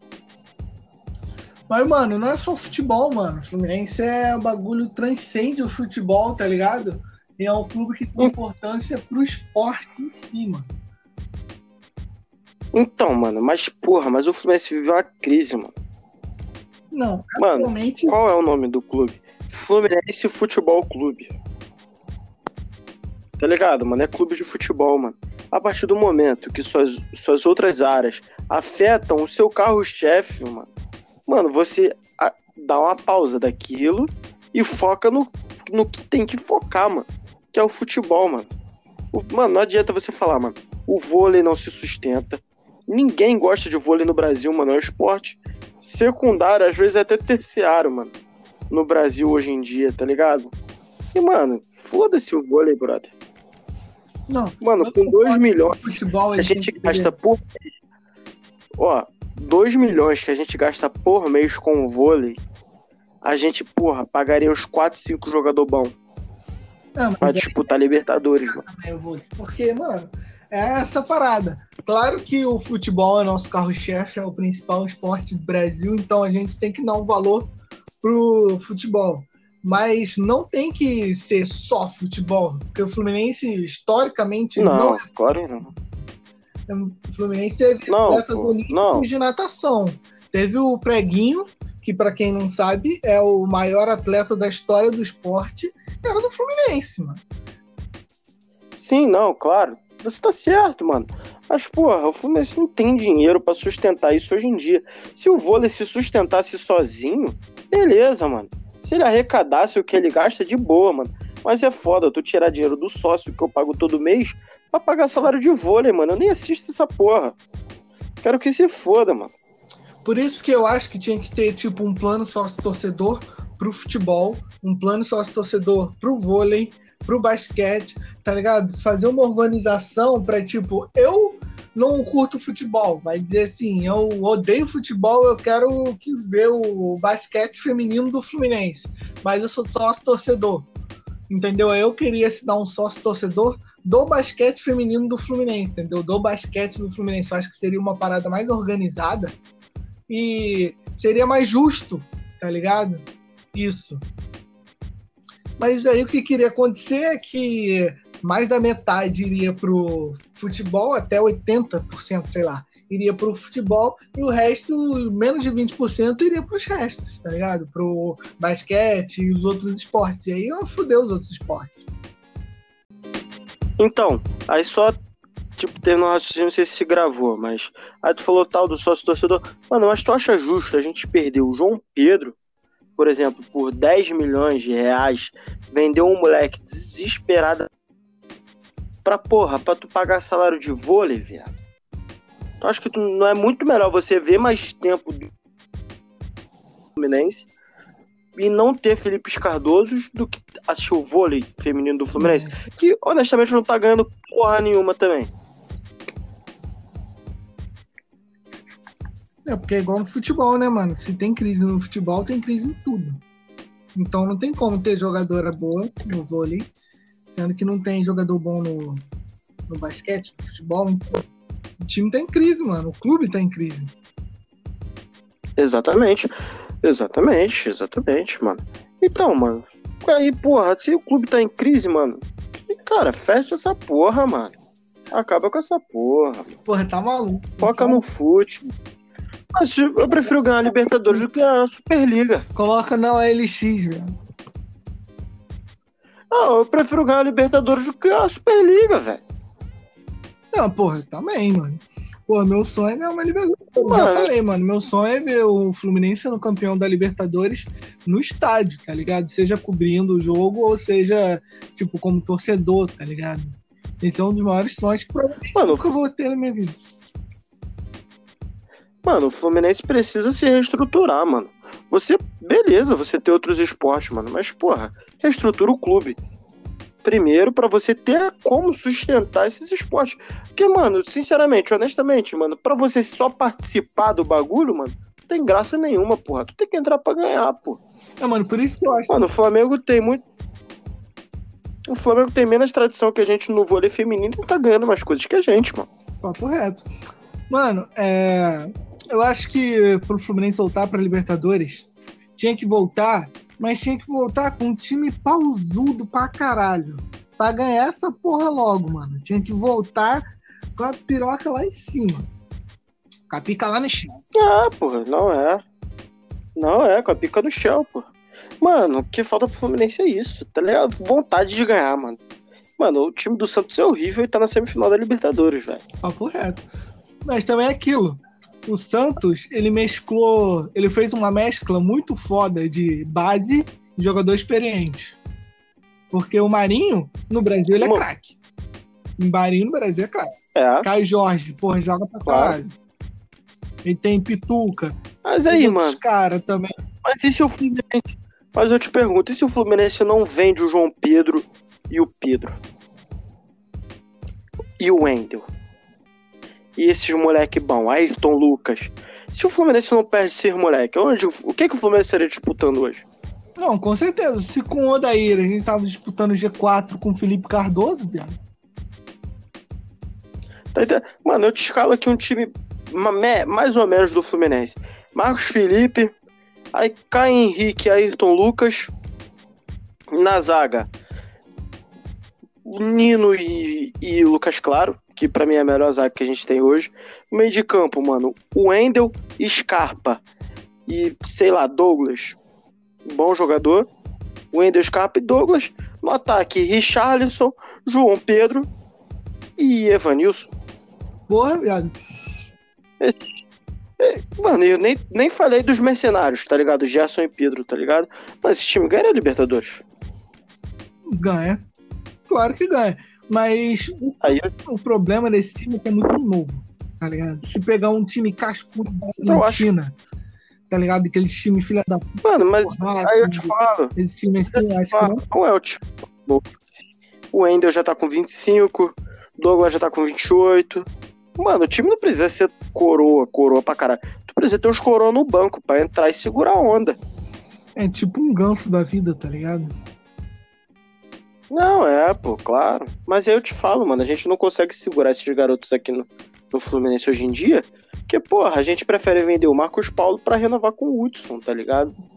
Mas, mano, não é só futebol, mano. O Fluminense é um bagulho transcende o futebol, tá ligado? E é um clube que tem Hum. importância pro esporte em si, mano. Então, mano, mas porra, mas o Fluminense viveu uma crise, mano. Não, Mano, atualmente. Qual é o nome do clube? Fluminense Futebol Clube. Tá ligado, mano? É clube de futebol, mano. A partir do momento que suas, suas outras áreas afetam o seu carro-chefe, mano, mano, você dá uma pausa daquilo e foca no, no que tem que focar, mano. Que é o futebol, mano. O, mano, não adianta você falar, mano. O vôlei não se sustenta. Ninguém gosta de vôlei no Brasil, mano. É um esporte secundário, às vezes até terciário, mano. No Brasil hoje em dia, tá ligado? E, mano, foda-se o vôlei, brother. Não. Mano, com 2 milhões futebol, a gente gasta por. Ó, 2 milhões que a gente gasta por mês com o vôlei, a gente, porra, pagaria uns 4, 5 jogador bom. Não, pra é... disputar Libertadores, mano. Porque, mano, é essa parada. Claro que o futebol é nosso carro-chefe, é o principal esporte do Brasil, então a gente tem que dar um valor pro futebol mas não tem que ser só futebol, porque o Fluminense historicamente não, não é claro não. O Fluminense teve não, atletas olímpicos de natação. Teve o Preguinho, que para quem não sabe é o maior atleta da história do esporte, era do Fluminense, mano. Sim, não, claro. Você tá certo, mano. Mas, porra, o Fluminense não tem dinheiro para sustentar isso hoje em dia. Se o vôlei se sustentasse sozinho, beleza, mano. Se ele arrecadasse o que ele gasta, de boa, mano. Mas é foda, tu tirar dinheiro do sócio que eu pago todo mês pra pagar salário de vôlei, mano. Eu nem assisto essa porra. Quero que se foda, mano. Por isso que eu acho que tinha que ter, tipo, um plano sócio-torcedor pro futebol, um plano sócio-torcedor pro vôlei, pro basquete, tá ligado? Fazer uma organização pra, tipo, eu não curto futebol, vai dizer assim, eu odeio futebol, eu quero ver o basquete feminino do Fluminense, mas eu sou sócio torcedor, entendeu? Eu queria se dar um sócio torcedor do basquete feminino do Fluminense, entendeu? Do basquete do Fluminense, eu acho que seria uma parada mais organizada e seria mais justo, tá ligado? Isso. Mas aí o que queria acontecer é que mais da metade iria pro futebol, até 80%, sei lá, iria pro futebol, e o resto, menos de 20%, iria pros restos, tá ligado? Pro basquete e os outros esportes. E aí eu fudeu os outros esportes. Então, aí só, tipo, teve um raciocínio, não sei se se gravou, mas aí tu falou tal do sócio torcedor. Mano, mas tu acha justo a gente perder o João Pedro, por exemplo, por 10 milhões de reais, vender um moleque desesperado pra porra, pra tu pagar salário de vôlei, viado. Tu acha que tu, não é muito melhor você ver mais tempo do Fluminense e não ter Felipe Cardoso do que assistir o vôlei feminino do Fluminense? Que honestamente não tá ganhando porra nenhuma também. É, porque é igual no futebol, né, mano? Se tem crise no futebol, tem crise em tudo. Então não tem como ter jogadora boa no vôlei Sendo que não tem jogador bom no, no basquete, no futebol. O time tá em crise, mano. O clube tá em crise. Exatamente. Exatamente, exatamente, mano. Então, mano. Aí, porra, se o clube tá em crise, mano. Cara, fecha essa porra, mano. Acaba com essa porra. Porra, tá maluco. Foca no fute. Mas eu prefiro ganhar a Libertadores do que a Superliga. Coloca na LX, velho. Não, eu prefiro ganhar a Libertadores do que a Superliga, velho. Não, porra, também, mano. Pô, meu sonho é uma Libertadores. Eu já falei, mano. Meu sonho é ver o Fluminense sendo campeão da Libertadores no estádio, tá ligado? Seja cobrindo o jogo ou seja, tipo, como torcedor, tá ligado? Esse é um dos maiores sonhos que provavelmente mano, nunca vou ter na minha vida. Mano, o Fluminense precisa se reestruturar, mano. Você, beleza, você tem outros esportes, mano, mas porra, reestrutura o clube. Primeiro, para você ter como sustentar esses esportes. Porque, mano, sinceramente, honestamente, mano, para você só participar do bagulho, mano, não tem graça nenhuma, porra. Tu tem que entrar para ganhar, pô. É, mano, por isso que eu acho. Mano, o Flamengo tem muito. O Flamengo tem menos tradição que a gente no vôlei feminino e tá ganhando mais coisas que a gente, mano. Papo reto. Mano, é eu acho que pro Fluminense voltar pra Libertadores, tinha que voltar, mas tinha que voltar com um time pausudo pra caralho. Pra ganhar essa porra logo, mano. Tinha que voltar com a piroca lá em cima. Com a pica lá no chão. Ah, porra, não é. Não é, com a pica no chão, pô. Mano, o que falta pro Fluminense é isso, tá ligado? Vontade de ganhar, mano. Mano, o time do Santos é horrível e tá na semifinal da Libertadores, velho. Papo reto. Mas também é aquilo. O Santos, ele mesclou. Ele fez uma mescla muito foda de base e jogador experiente. Porque o Marinho, no Brasil, ele é craque. O Marinho no Brasil é craque. É. Caio Jorge, porra, joga pra Claro. caralho. Ele tem Pituca. Mas aí, mano. cara também. Mas e se o Fluminense. Mas eu te pergunto, e se o Fluminense não vende o João Pedro e o Pedro? E o Wendel? E esses moleque bom, Ayrton Lucas? Se o Fluminense não perde esses moleque, onde, o que, que o Fluminense estaria disputando hoje? Não, com certeza. Se com o Odair a gente tava disputando G4 com o Felipe Cardoso, viado. Tá? Mano, eu te escalo aqui um time ma- me- mais ou menos do Fluminense. Marcos Felipe, aí Caio Henrique, Ayrton Lucas, na zaga, Nino e, e Lucas Claro, que pra mim é a melhor zaga que a gente tem hoje. No meio de campo, mano, o Wendel, Scarpa e, sei lá, Douglas, bom jogador. Wendel, Scarpa e Douglas. No ataque, Richarlison, João Pedro e Evanilson. Porra, viado. Mano, eu nem, nem falei dos mercenários, tá ligado? Gerson e Pedro, tá ligado? Mas esse time ganha a Libertadores. Ganha. Claro que ganha. Mas o, Aí o problema desse time é que é muito novo, tá ligado? Se pegar um time cascudo da Eu Argentina, tá ligado? Aquele time filha da Mano, mas porra, aí eu te falo. esse time assim, eu acho que Ah, não. Qual é o time? O Wendel já tá com 25, Douglas já tá com 28. Mano, o time não precisa ser coroa, coroa pra caralho. Tu precisa ter uns coroa no banco pra entrar e segurar a onda. É tipo um ganso da vida, tá ligado? Não, é, pô, claro. Mas aí eu te falo, mano, a gente não consegue segurar esses garotos aqui no, no Fluminense hoje em dia. Porque, porra, a gente prefere vender o Marcos Paulo pra renovar com o Hudson, tá ligado?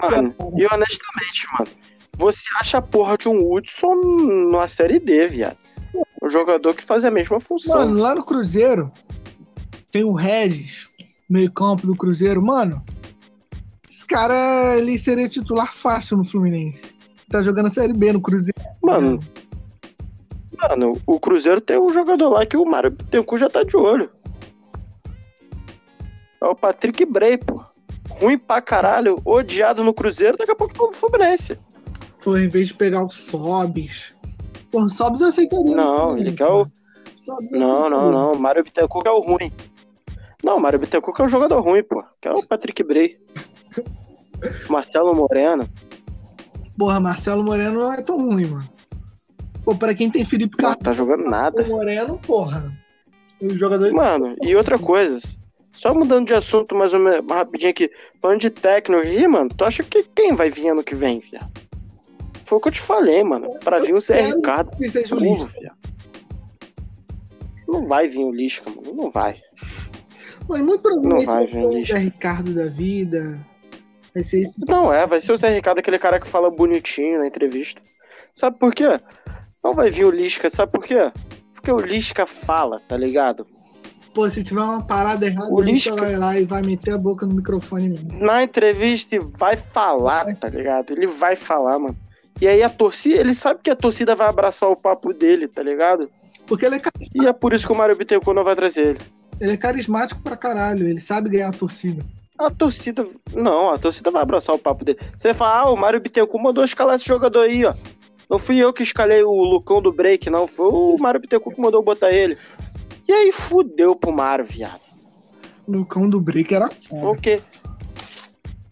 Mano, e honestamente, mano, você acha a porra de um Hudson na Série D, viado? Um jogador que faz a mesma função. Mano, lá no Cruzeiro tem o Regis, meio campo do Cruzeiro. Mano, cara, ele seria titular fácil no Fluminense. Tá jogando a Série B no Cruzeiro. Mano, mano, o Cruzeiro tem um jogador lá que o Mário Bittencourt já tá de olho. É o Patrick Bray, pô. Ruim pra caralho, odiado no Cruzeiro, daqui a pouco tá no Fluminense. Pô, em vez de pegar o Sobis. Pô, o Sobis eu aceitaria. Não, ele quer o. Sobis eu Não, não, não. O Mário Bittencourt é o ruim. Não, o Mário Bittencourt é o jogador ruim, pô. Que é o Patrick Bray. Marcelo Moreno. Porra, Marcelo Moreno não é tão ruim, mano. Pô, pra quem tem Felipe Carlos tá jogando nada. Moreno, porra. Os jogadores. Mano, e outra coisa. Só mudando de assunto mais ou menos rapidinho aqui. Falando de técnico aí, mano, tu acha que quem vai vir ano que vem, viado? Foi o que eu te falei, mano. Pra vir um Zé Ricardo que seja o Lisca. viado. Não vai vir o Lisca, mano. Não vai. Mas muito provavelmente Não vai, ser o. Zé Ricardo da vida. Vai ser esse. Não é, vai ser o Zé Ricardo aquele cara que fala bonitinho na entrevista. Sabe por quê? Não vai vir o Lisca, sabe por quê? Porque o Lisca fala, tá ligado? Pô, se tiver uma parada errada, O Lisca vai lá e vai meter a boca no microfone mesmo. na entrevista vai falar, tá ligado? Ele vai falar, mano. E aí a torcida, ele sabe que a torcida vai abraçar o papo dele, tá ligado? Porque ele é, E é por isso que o Mário Bittencourt não vai trazer ele. ele é carismático pra caralho, ele sabe ganhar a torcida. A torcida. Não, a torcida vai abraçar o papo dele. Você vai falar, ah, o Mário Bittencourt mandou escalar esse jogador aí, ó. Não fui eu que escalei o Lucão do break, não. Foi o Mário Bittencourt que mandou botar ele. E aí fudeu pro Mário, viado. Lucão do Break era foda. Porque.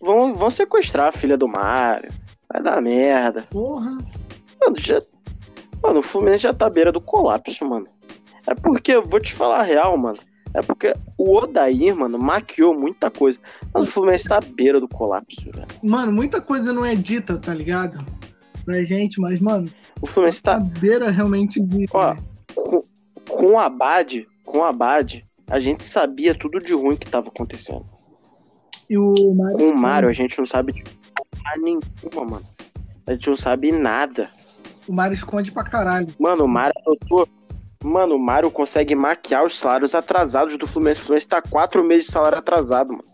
Vão, vão sequestrar a filha do Mário. Vai dar merda. Porra. Mano, já... mano, o Fluminense já tá à beira do colapso, mano. É porque, eu vou te falar a real, mano. É porque o Odair, mano, maquiou muita coisa. Mas o Fluminense tá à beira do colapso, velho. Mano, muita coisa não é dita, tá ligado? Pra gente, mas, mano, O Fluminense tá. beira realmente de. Ó, com, com o Abad, com o Abad, a gente sabia tudo de ruim que tava acontecendo. E o Mário. Com o Mário, a gente não sabe de nenhuma, mano. A gente não sabe nada. O Mário esconde pra caralho. Mano, o Mário adotou. Mano, o Mário consegue maquiar os salários atrasados do Fluminense. O Fluminense tá quatro meses de salário atrasado, mano.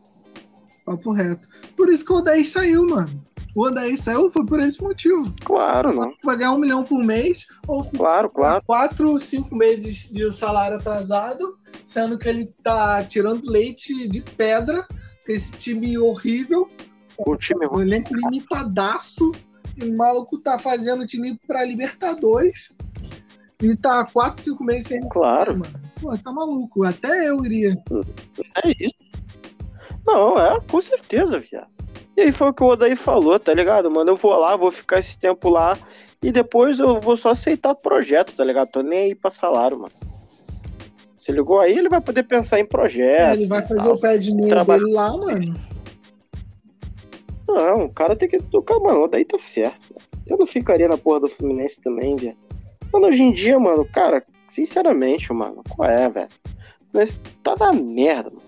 Papo reto. Por isso que o Odair saiu, mano. O Odaí saiu foi por esse motivo. Claro, não. Vai ganhar um milhão por mês, ou claro, claro. quatro, cinco meses de salário atrasado, sendo que ele tá tirando leite de pedra, esse time horrível. O time o elenco limitadaço. E o maluco tá fazendo o time pra Libertadores. E tá quatro, cinco meses sem. Claro. Mano. Pô, tá maluco. Até eu iria. É isso. Não, é, com certeza, viado. E aí foi o que o Odaí falou, tá ligado? Mano, eu vou lá, vou ficar esse tempo lá e depois eu vou só aceitar projeto, tá ligado? Tô nem aí pra salário, mano. Se ligou aí, ele vai poder pensar em projeto. É, ele vai fazer tal, o pé de meia dele lá, mano. Não, o cara tem que tocar, mano. Daí tá certo. Eu não ficaria na porra do Fluminense também, velho. Mano, hoje em dia, mano, cara, sinceramente, mano, qual é, velho? Mas tá na merda, mano.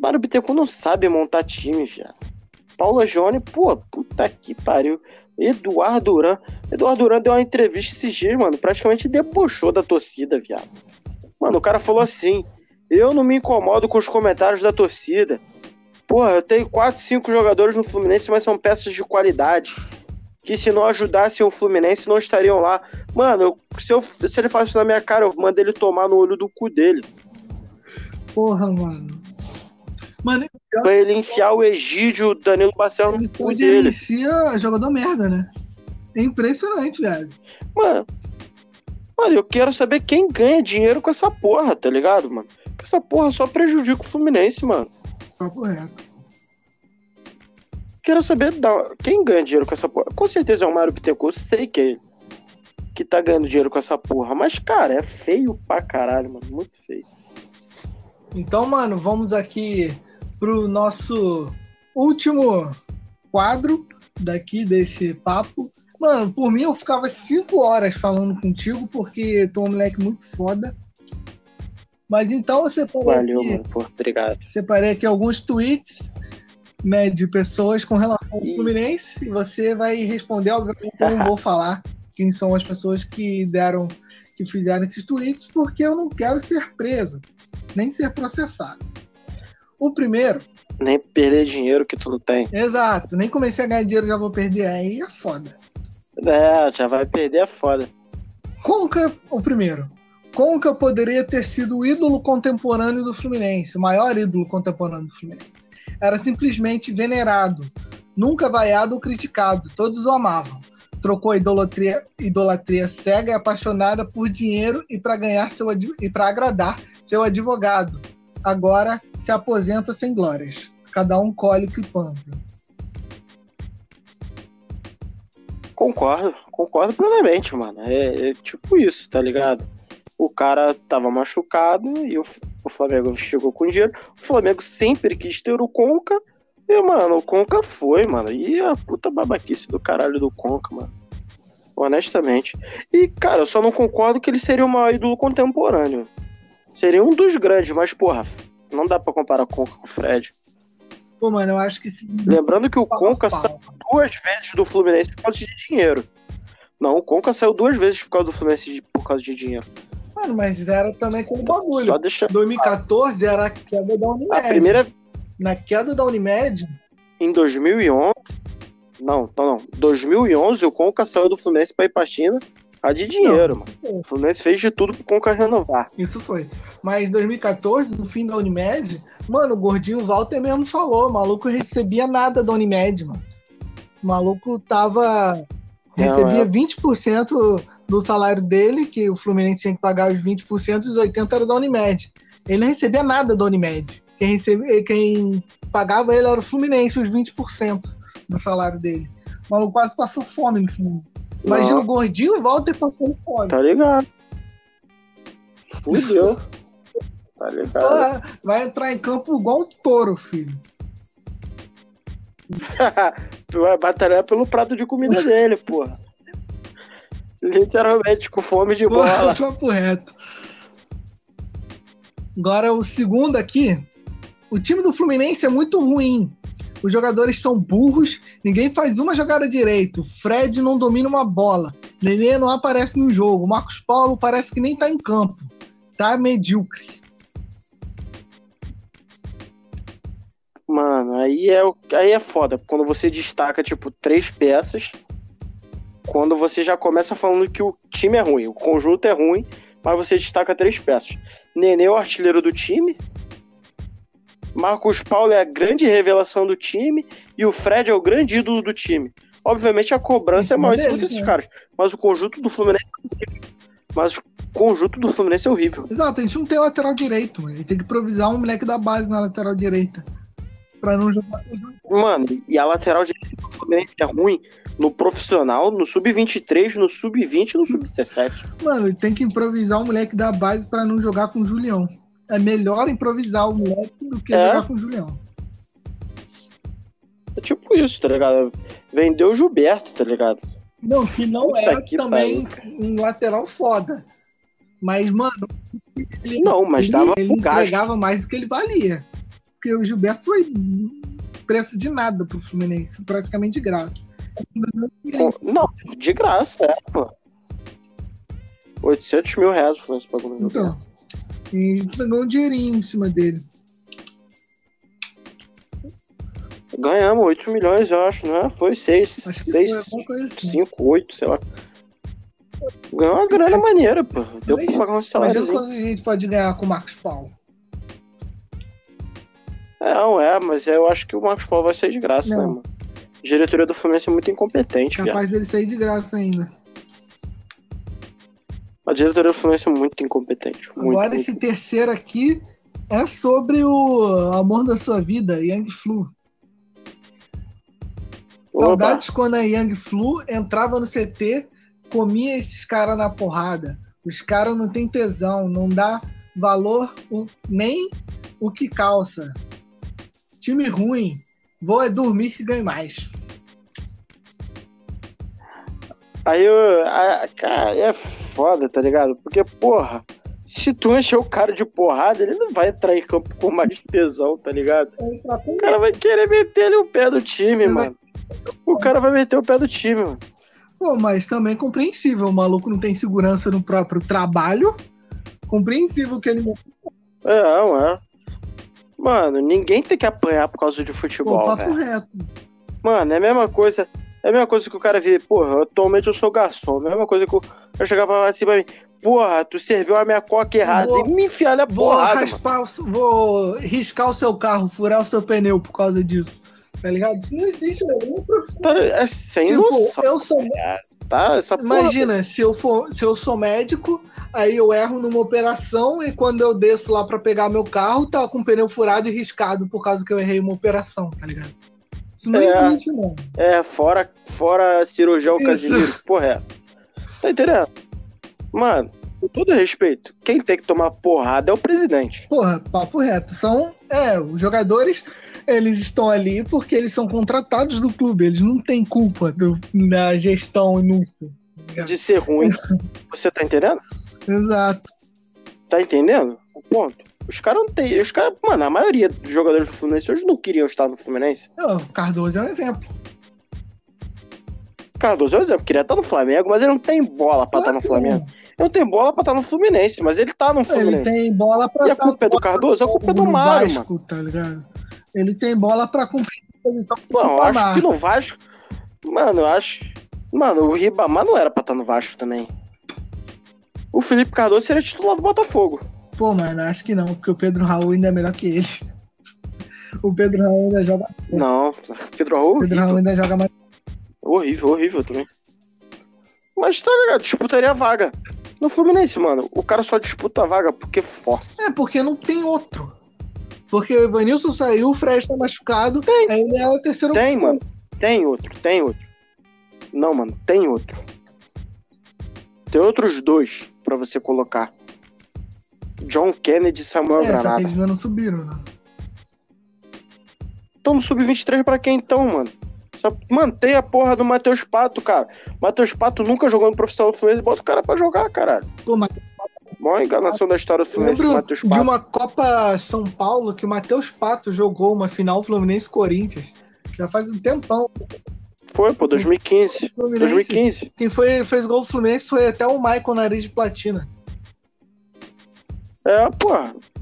Mário Bittencourt não sabe montar time, velho. Paula Jone, pô, puta que pariu. Eduardo Duran. Eduardo Duran deu uma entrevista esses dias, mano. Praticamente debochou da torcida, viado. Mano, o cara falou assim: Eu não me incomodo com os comentários da torcida. Porra, eu tenho 4, 5 jogadores no Fluminense, mas são peças de qualidade. Que se não ajudassem o Fluminense, não estariam lá. Mano, eu, se, eu, se ele faz isso na minha cara, eu mando ele tomar no olho do cu dele. Porra, mano. Mano, pra ele enfiar o Egídio, o Danilo Barcelos no cu dele. Ele jogador merda, né? É impressionante, velho. Mano, mano, eu quero saber quem ganha dinheiro com essa porra, tá ligado, mano? Porque essa porra só prejudica o Fluminense, mano. Papo reto. Quero saber quem ganha dinheiro com essa porra. Com certeza é o Mário Bittencourt, sei que é que tá ganhando dinheiro com essa porra. Mas, cara, é feio pra caralho, mano. Muito feio. Então, mano, vamos aqui pro nosso último quadro daqui desse papo. Mano, por mim eu ficava cinco horas falando contigo, porque tu é um moleque muito foda. Mas então você Valeu, aqui, mano, pô, obrigado. Separei aqui alguns tweets né, de pessoas com relação ao Fluminense e você vai responder, obviamente eu não vou falar quem são as pessoas que deram, que fizeram esses tweets, porque eu não quero ser preso, nem ser processado. O primeiro. Nem perder dinheiro que tu não tem. Exato, nem comecei a ganhar dinheiro, já vou perder. Aí é foda. É, já vai perder, é foda. Conca, o primeiro. Conca poderia ter sido o ídolo contemporâneo do Fluminense, o maior ídolo contemporâneo do Fluminense. Era simplesmente venerado, nunca vaiado ou criticado, todos o amavam. Trocou a idolatria, idolatria cega e apaixonada por dinheiro e para ganhar seu e para agradar seu advogado, agora se aposenta sem glórias. Cada um colhe o que planta. Concordo, concordo plenamente, mano. É, é, tipo isso, tá ligado? O cara tava machucado e o, o Flamengo chegou com dinheiro. O Flamengo sempre quis ter o Conca. E, mano, o Conca foi, mano. E a puta babaquice do caralho do Conca, mano. Honestamente. E, cara, eu só não concordo que ele seria o maior ídolo contemporâneo. Seria um dos grandes, mas, porra, não dá pra comparar o Conca com o Fred. Pô, mano, eu acho que sim. Lembrando que o Conca saiu duas vezes do Fluminense por causa de dinheiro. Não, o Conca saiu duas vezes por causa do Fluminense por causa de dinheiro. Mano, mas era também aquele bagulho. Só deixa... 2014 era a queda da Unimed. A primeira... Na queda da Unimed... Em 2011... Não, não, não. 2011 o Conca saiu do Fluminense pra ir pra China a de dinheiro, não, mano. O Fluminense fez de tudo pro Conca renovar. Isso foi. Mas em 2014, no fim da Unimed, mano, o gordinho Walter mesmo falou, o maluco recebia nada da Unimed, mano. O maluco tava. Recebia não, é... 20% do salário dele, que o Fluminense tinha que pagar os 20%, e os 80% era da Unimed. Ele não recebia nada da Unimed. Quem, recebia, quem pagava ele era o Fluminense, os 20% do salário dele. O maluco quase passou fome no final. Imagina o gordinho Walter passando fome. Tá ligado. Fudeu. tá ligado. vai entrar em campo igual um touro, filho. vai batalhar pelo prato de comida dele, porra. Literalmente, com fome de bola. Papo reto. Agora, o segundo aqui. O time do Fluminense é muito ruim. Os jogadores são burros, ninguém faz uma jogada direito. Fred não domina uma bola. Nenê não aparece no jogo. Marcos Paulo parece que nem tá em campo. Tá medíocre. Mano, aí é, aí é foda. Quando você destaca, tipo, três peças, quando você já começa falando que o time é ruim, o conjunto é ruim, mas você destaca três peças. Nenê é o artilheiro do time, Marcos Paulo é a grande revelação do time e o Fred é o grande ídolo do time. Obviamente a cobrança é maior em cima desses né? caras, mas o conjunto do Fluminense é mas o conjunto do Fluminense é horrível. Exato, a gente não tem lateral direito, mano. Gente tem que improvisar um moleque da base na lateral direita. Pra não jogar. Mano, e a lateral direita do Fluminense é ruim no profissional, no sub-23, no sub-20 e no sub-17. Mano, tem que improvisar um moleque da base para não jogar com o Julião. É melhor improvisar o moleque do que é. jogar com o Julião. É tipo isso, tá ligado? Vendeu o Gilberto, tá ligado? Não, que não Puta era também pariu. um lateral foda. Mas, mano. Ele, não, mas dava ele, ele entregava mais do que ele valia. Porque o Gilberto foi preço de nada pro Fluminense, praticamente de graça. Não, de graça, é, pô. 800 mil reais foi esse bagulho. Então, e pegou um dinheirinho em cima dele. Ganhamos 8 milhões, eu acho, né? Foi 6, 6, 5, 8, sei lá. Ganhou uma grana maneira, pô. Deu pra pagar um salário. Imagina quando a gente pode ganhar com o Marcos Paulo. É, não é, mas eu acho que o Marcos Paulo vai sair de graça, não. né, mano? A diretoria do Fluminense é muito incompetente, Capaz viado. dele sair de graça ainda. A diretoria do Fluminense é muito incompetente. Muito, Agora, esse terceiro aqui é sobre o amor da sua vida, Young Flu. Saudades quando a Young Flu entrava no CT, comia esses caras na porrada. Os caras não tem tesão, não dá valor o, nem o que calça. Time ruim, vou é dormir que ganhe mais. Aí eu. A, cara, é foda, tá ligado? Porque, porra, se tu encher o cara de porrada, ele não vai entrar em campo com mais tesão, tá ligado? O cara vai querer meter ali o pé do time, mano. O cara vai meter o pé do time, mano. Pô, mas também é compreensível. O maluco não tem segurança no próprio trabalho. Compreensível que ele. É, não é. Mano, ninguém tem que apanhar por causa de futebol. Pô, papo véio. reto. Mano, é a mesma coisa. É a mesma coisa que o cara vê, porra, atualmente eu sou garçom. É a mesma coisa que eu chegava assim pra mim, porra, tu serviu a minha coca errada vou, e me enfiar a porrada. Vou, raspar, vou riscar o seu carro, furar o seu pneu por causa disso. Tá ligado? Isso não existe nenhuma profissão. Tá, é sem tipo, noção. Eu sou. Tá, essa Imagina, porra... se eu, for, se eu sou médico, aí eu erro numa operação e quando eu desço lá para pegar meu carro, tá com o pneu furado e riscado por causa que eu errei uma operação, tá ligado? Isso não é, existe, mano. É, fora, fora cirurgião Isso. Casimiro. Porra, é essa? Tá entendendo? Mano, com todo respeito, quem tem que tomar porrada é o presidente. Porra, papo reto. São, é, os jogadores, eles estão ali porque eles são contratados do clube. Eles não têm culpa do, da gestão inútil. De ser ruim. Você tá entendendo? Exato. Tá entendendo? O ponto. Os caras não tem. Os caras, mano, a maioria dos jogadores do Fluminense hoje não queriam estar no Fluminense. O Cardoso é um exemplo. Cardoso é um exemplo, queria estar no Flamengo, mas ele não tem bola pra claro estar no Flamengo. Ele não tem bola pra estar no Fluminense, mas ele tá no Fluminense. Ele tem bola pra E a culpa é do Cardoso? A culpa é do Mário, Vasco, mano. Tá ligado? Ele tem bola pra cumprir a posição Não, eu acho que no Vasco. Mano, eu acho. Mano, o Ribamar não era pra estar no Vasco também. O Felipe Cardoso seria titular do Botafogo. Pô, mano, acho que não, porque o Pedro Raul ainda é melhor que ele. O Pedro Raul ainda joga. Não, Pedro Raul. O Pedro Raul ainda joga mais. Horrível, horrível também. Mas tá ligado, disputaria a vaga. No Fluminense, mano, o cara só disputa a vaga porque força. É, porque não tem outro. Porque o Evanilson saiu, o Fred tá machucado, tem. aí ele é o terceiro. Tem, mano. Tem outro, tem outro. Não, mano, tem outro. Tem outros dois para você colocar. John Kennedy e Samuel é, Granada. Eles ainda não subiram, né? Então no sub-23 pra quem então, mano? Só mantém a porra do Matheus Pato, cara. Matheus Pato nunca jogou no profissional do Fluminense, bota o cara pra jogar, caralho. Pô, mas... Maior enganação da história do Fluminense, Matheus Pato. De uma Copa São Paulo que o Matheus Pato jogou uma final Fluminense-Corinthians. Já faz um tempão. Foi, pô, 2015. 2015. Quem foi, fez gol do Fluminense foi até o Michael Nariz de Platina. É, pô.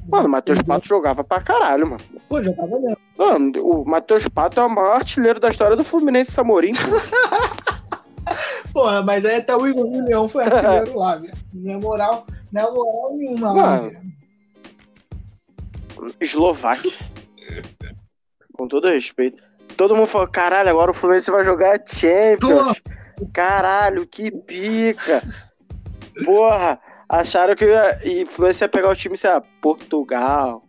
Mano, o Matheus Pato jogava pra caralho, mano. Pô, já tava mesmo. Mano, o Matheus Pato é o maior artilheiro da história do Fluminense Samorim. Porra, mas aí até o Igor Leão foi artilheiro lá, velho. É moral, não é moral nenhuma velho. Eslováquia. Com todo respeito. Todo mundo falou, caralho, agora o Fluminense vai jogar Champions. Caralho, que pica. Porra, acharam que o Fluminense ia pegar o time, sei lá, Portugal,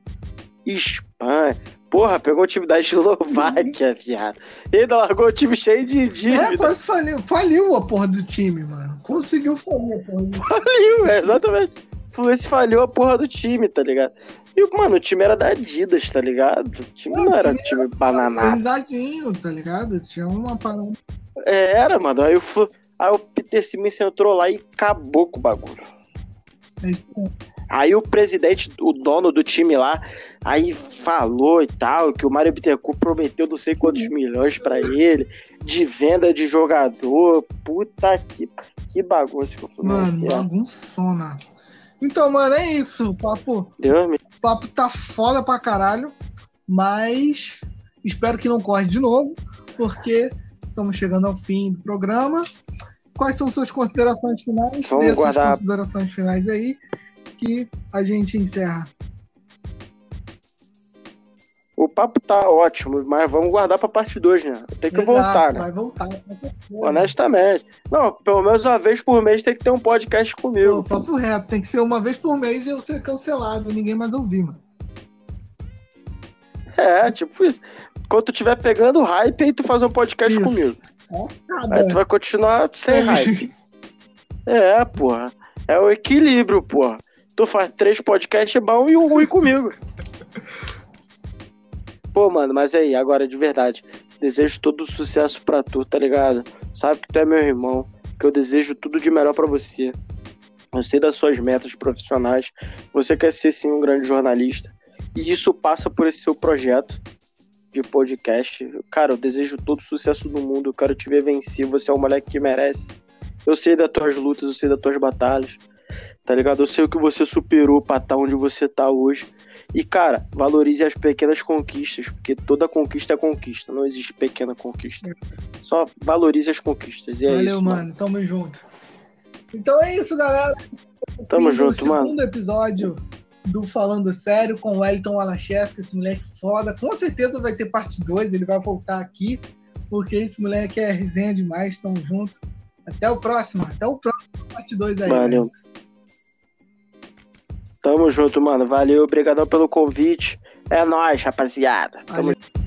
Espanha. Porra, pegou o time da Eslováquia, viado. E ainda largou o time cheio de dívida. É, quase faliu. Faliu a porra do time, mano. Conseguiu falir a porra do time. Faliu, é, exatamente. Fluminense falhou a porra do time, tá ligado? E, mano, o time era da Adidas, tá ligado? O time não, não era time, time bananado. Organizadinho, tá ligado? Tinha uma parada. É, era, mano. Aí o, Flu... Aí o Peter Simmons entrou lá e acabou com o bagulho. É aí o presidente, o dono do time lá, aí falou e tal, que o Mário Bittencourt prometeu não sei quantos milhões para ele, de venda de jogador. Puta que, que bagunça que eu fui Mano, bagunçona. Então, mano, é isso. O papo, Deus me... o papo tá foda pra caralho. Mas espero que não corre de novo, porque estamos chegando ao fim do programa. Quais são suas considerações finais? Vamos Dê guardar... considerações finais aí, que a gente encerra. O papo tá ótimo, mas vamos guardar pra parte 2, né? Tem que Exato, voltar, né? Vai voltar. Honestamente. Não, pelo menos uma vez por mês tem que ter um podcast comigo. Pô, papo reto, tem que ser uma vez por mês e eu ser cancelado, ninguém mais ouvir, mano. É, tipo isso. Quando tu tiver pegando hype, aí tu faz um podcast isso. comigo. É, aí tu vai continuar sem é. hype. É, porra. É o equilíbrio, porra. Tu faz três podcasts bom e um ruim comigo. Pô, mano, mas aí, agora de verdade, desejo todo sucesso pra tu, tá ligado? Sabe que tu é meu irmão, que eu desejo tudo de melhor para você. Eu sei das suas metas profissionais. Você quer ser sim um grande jornalista. E isso passa por esse seu projeto de podcast. Cara, eu desejo todo sucesso do mundo. Eu quero te ver vencer. Você é um moleque que merece. Eu sei das tuas lutas, eu sei das tuas batalhas. Tá ligado? Eu sei o que você superou pra estar tá onde você tá hoje. E, cara, valorize as pequenas conquistas, porque toda conquista é conquista, não existe pequena conquista. Só valorize as conquistas. E é Valeu, isso, mano. mano. Tamo junto. Então é isso, galera. Tamo junto, mano. Segundo episódio do Falando Sério com o Wellington Alacheska, esse moleque foda. Com certeza vai ter parte 2, ele vai voltar aqui, porque esse moleque é resenha demais. Tamo junto. Até o próximo. Até o próximo parte 2 aí. Valeu. Né? Tamo junto, mano. Valeu, obrigadão pelo convite. É nóis, rapaziada. Tamo Valeu.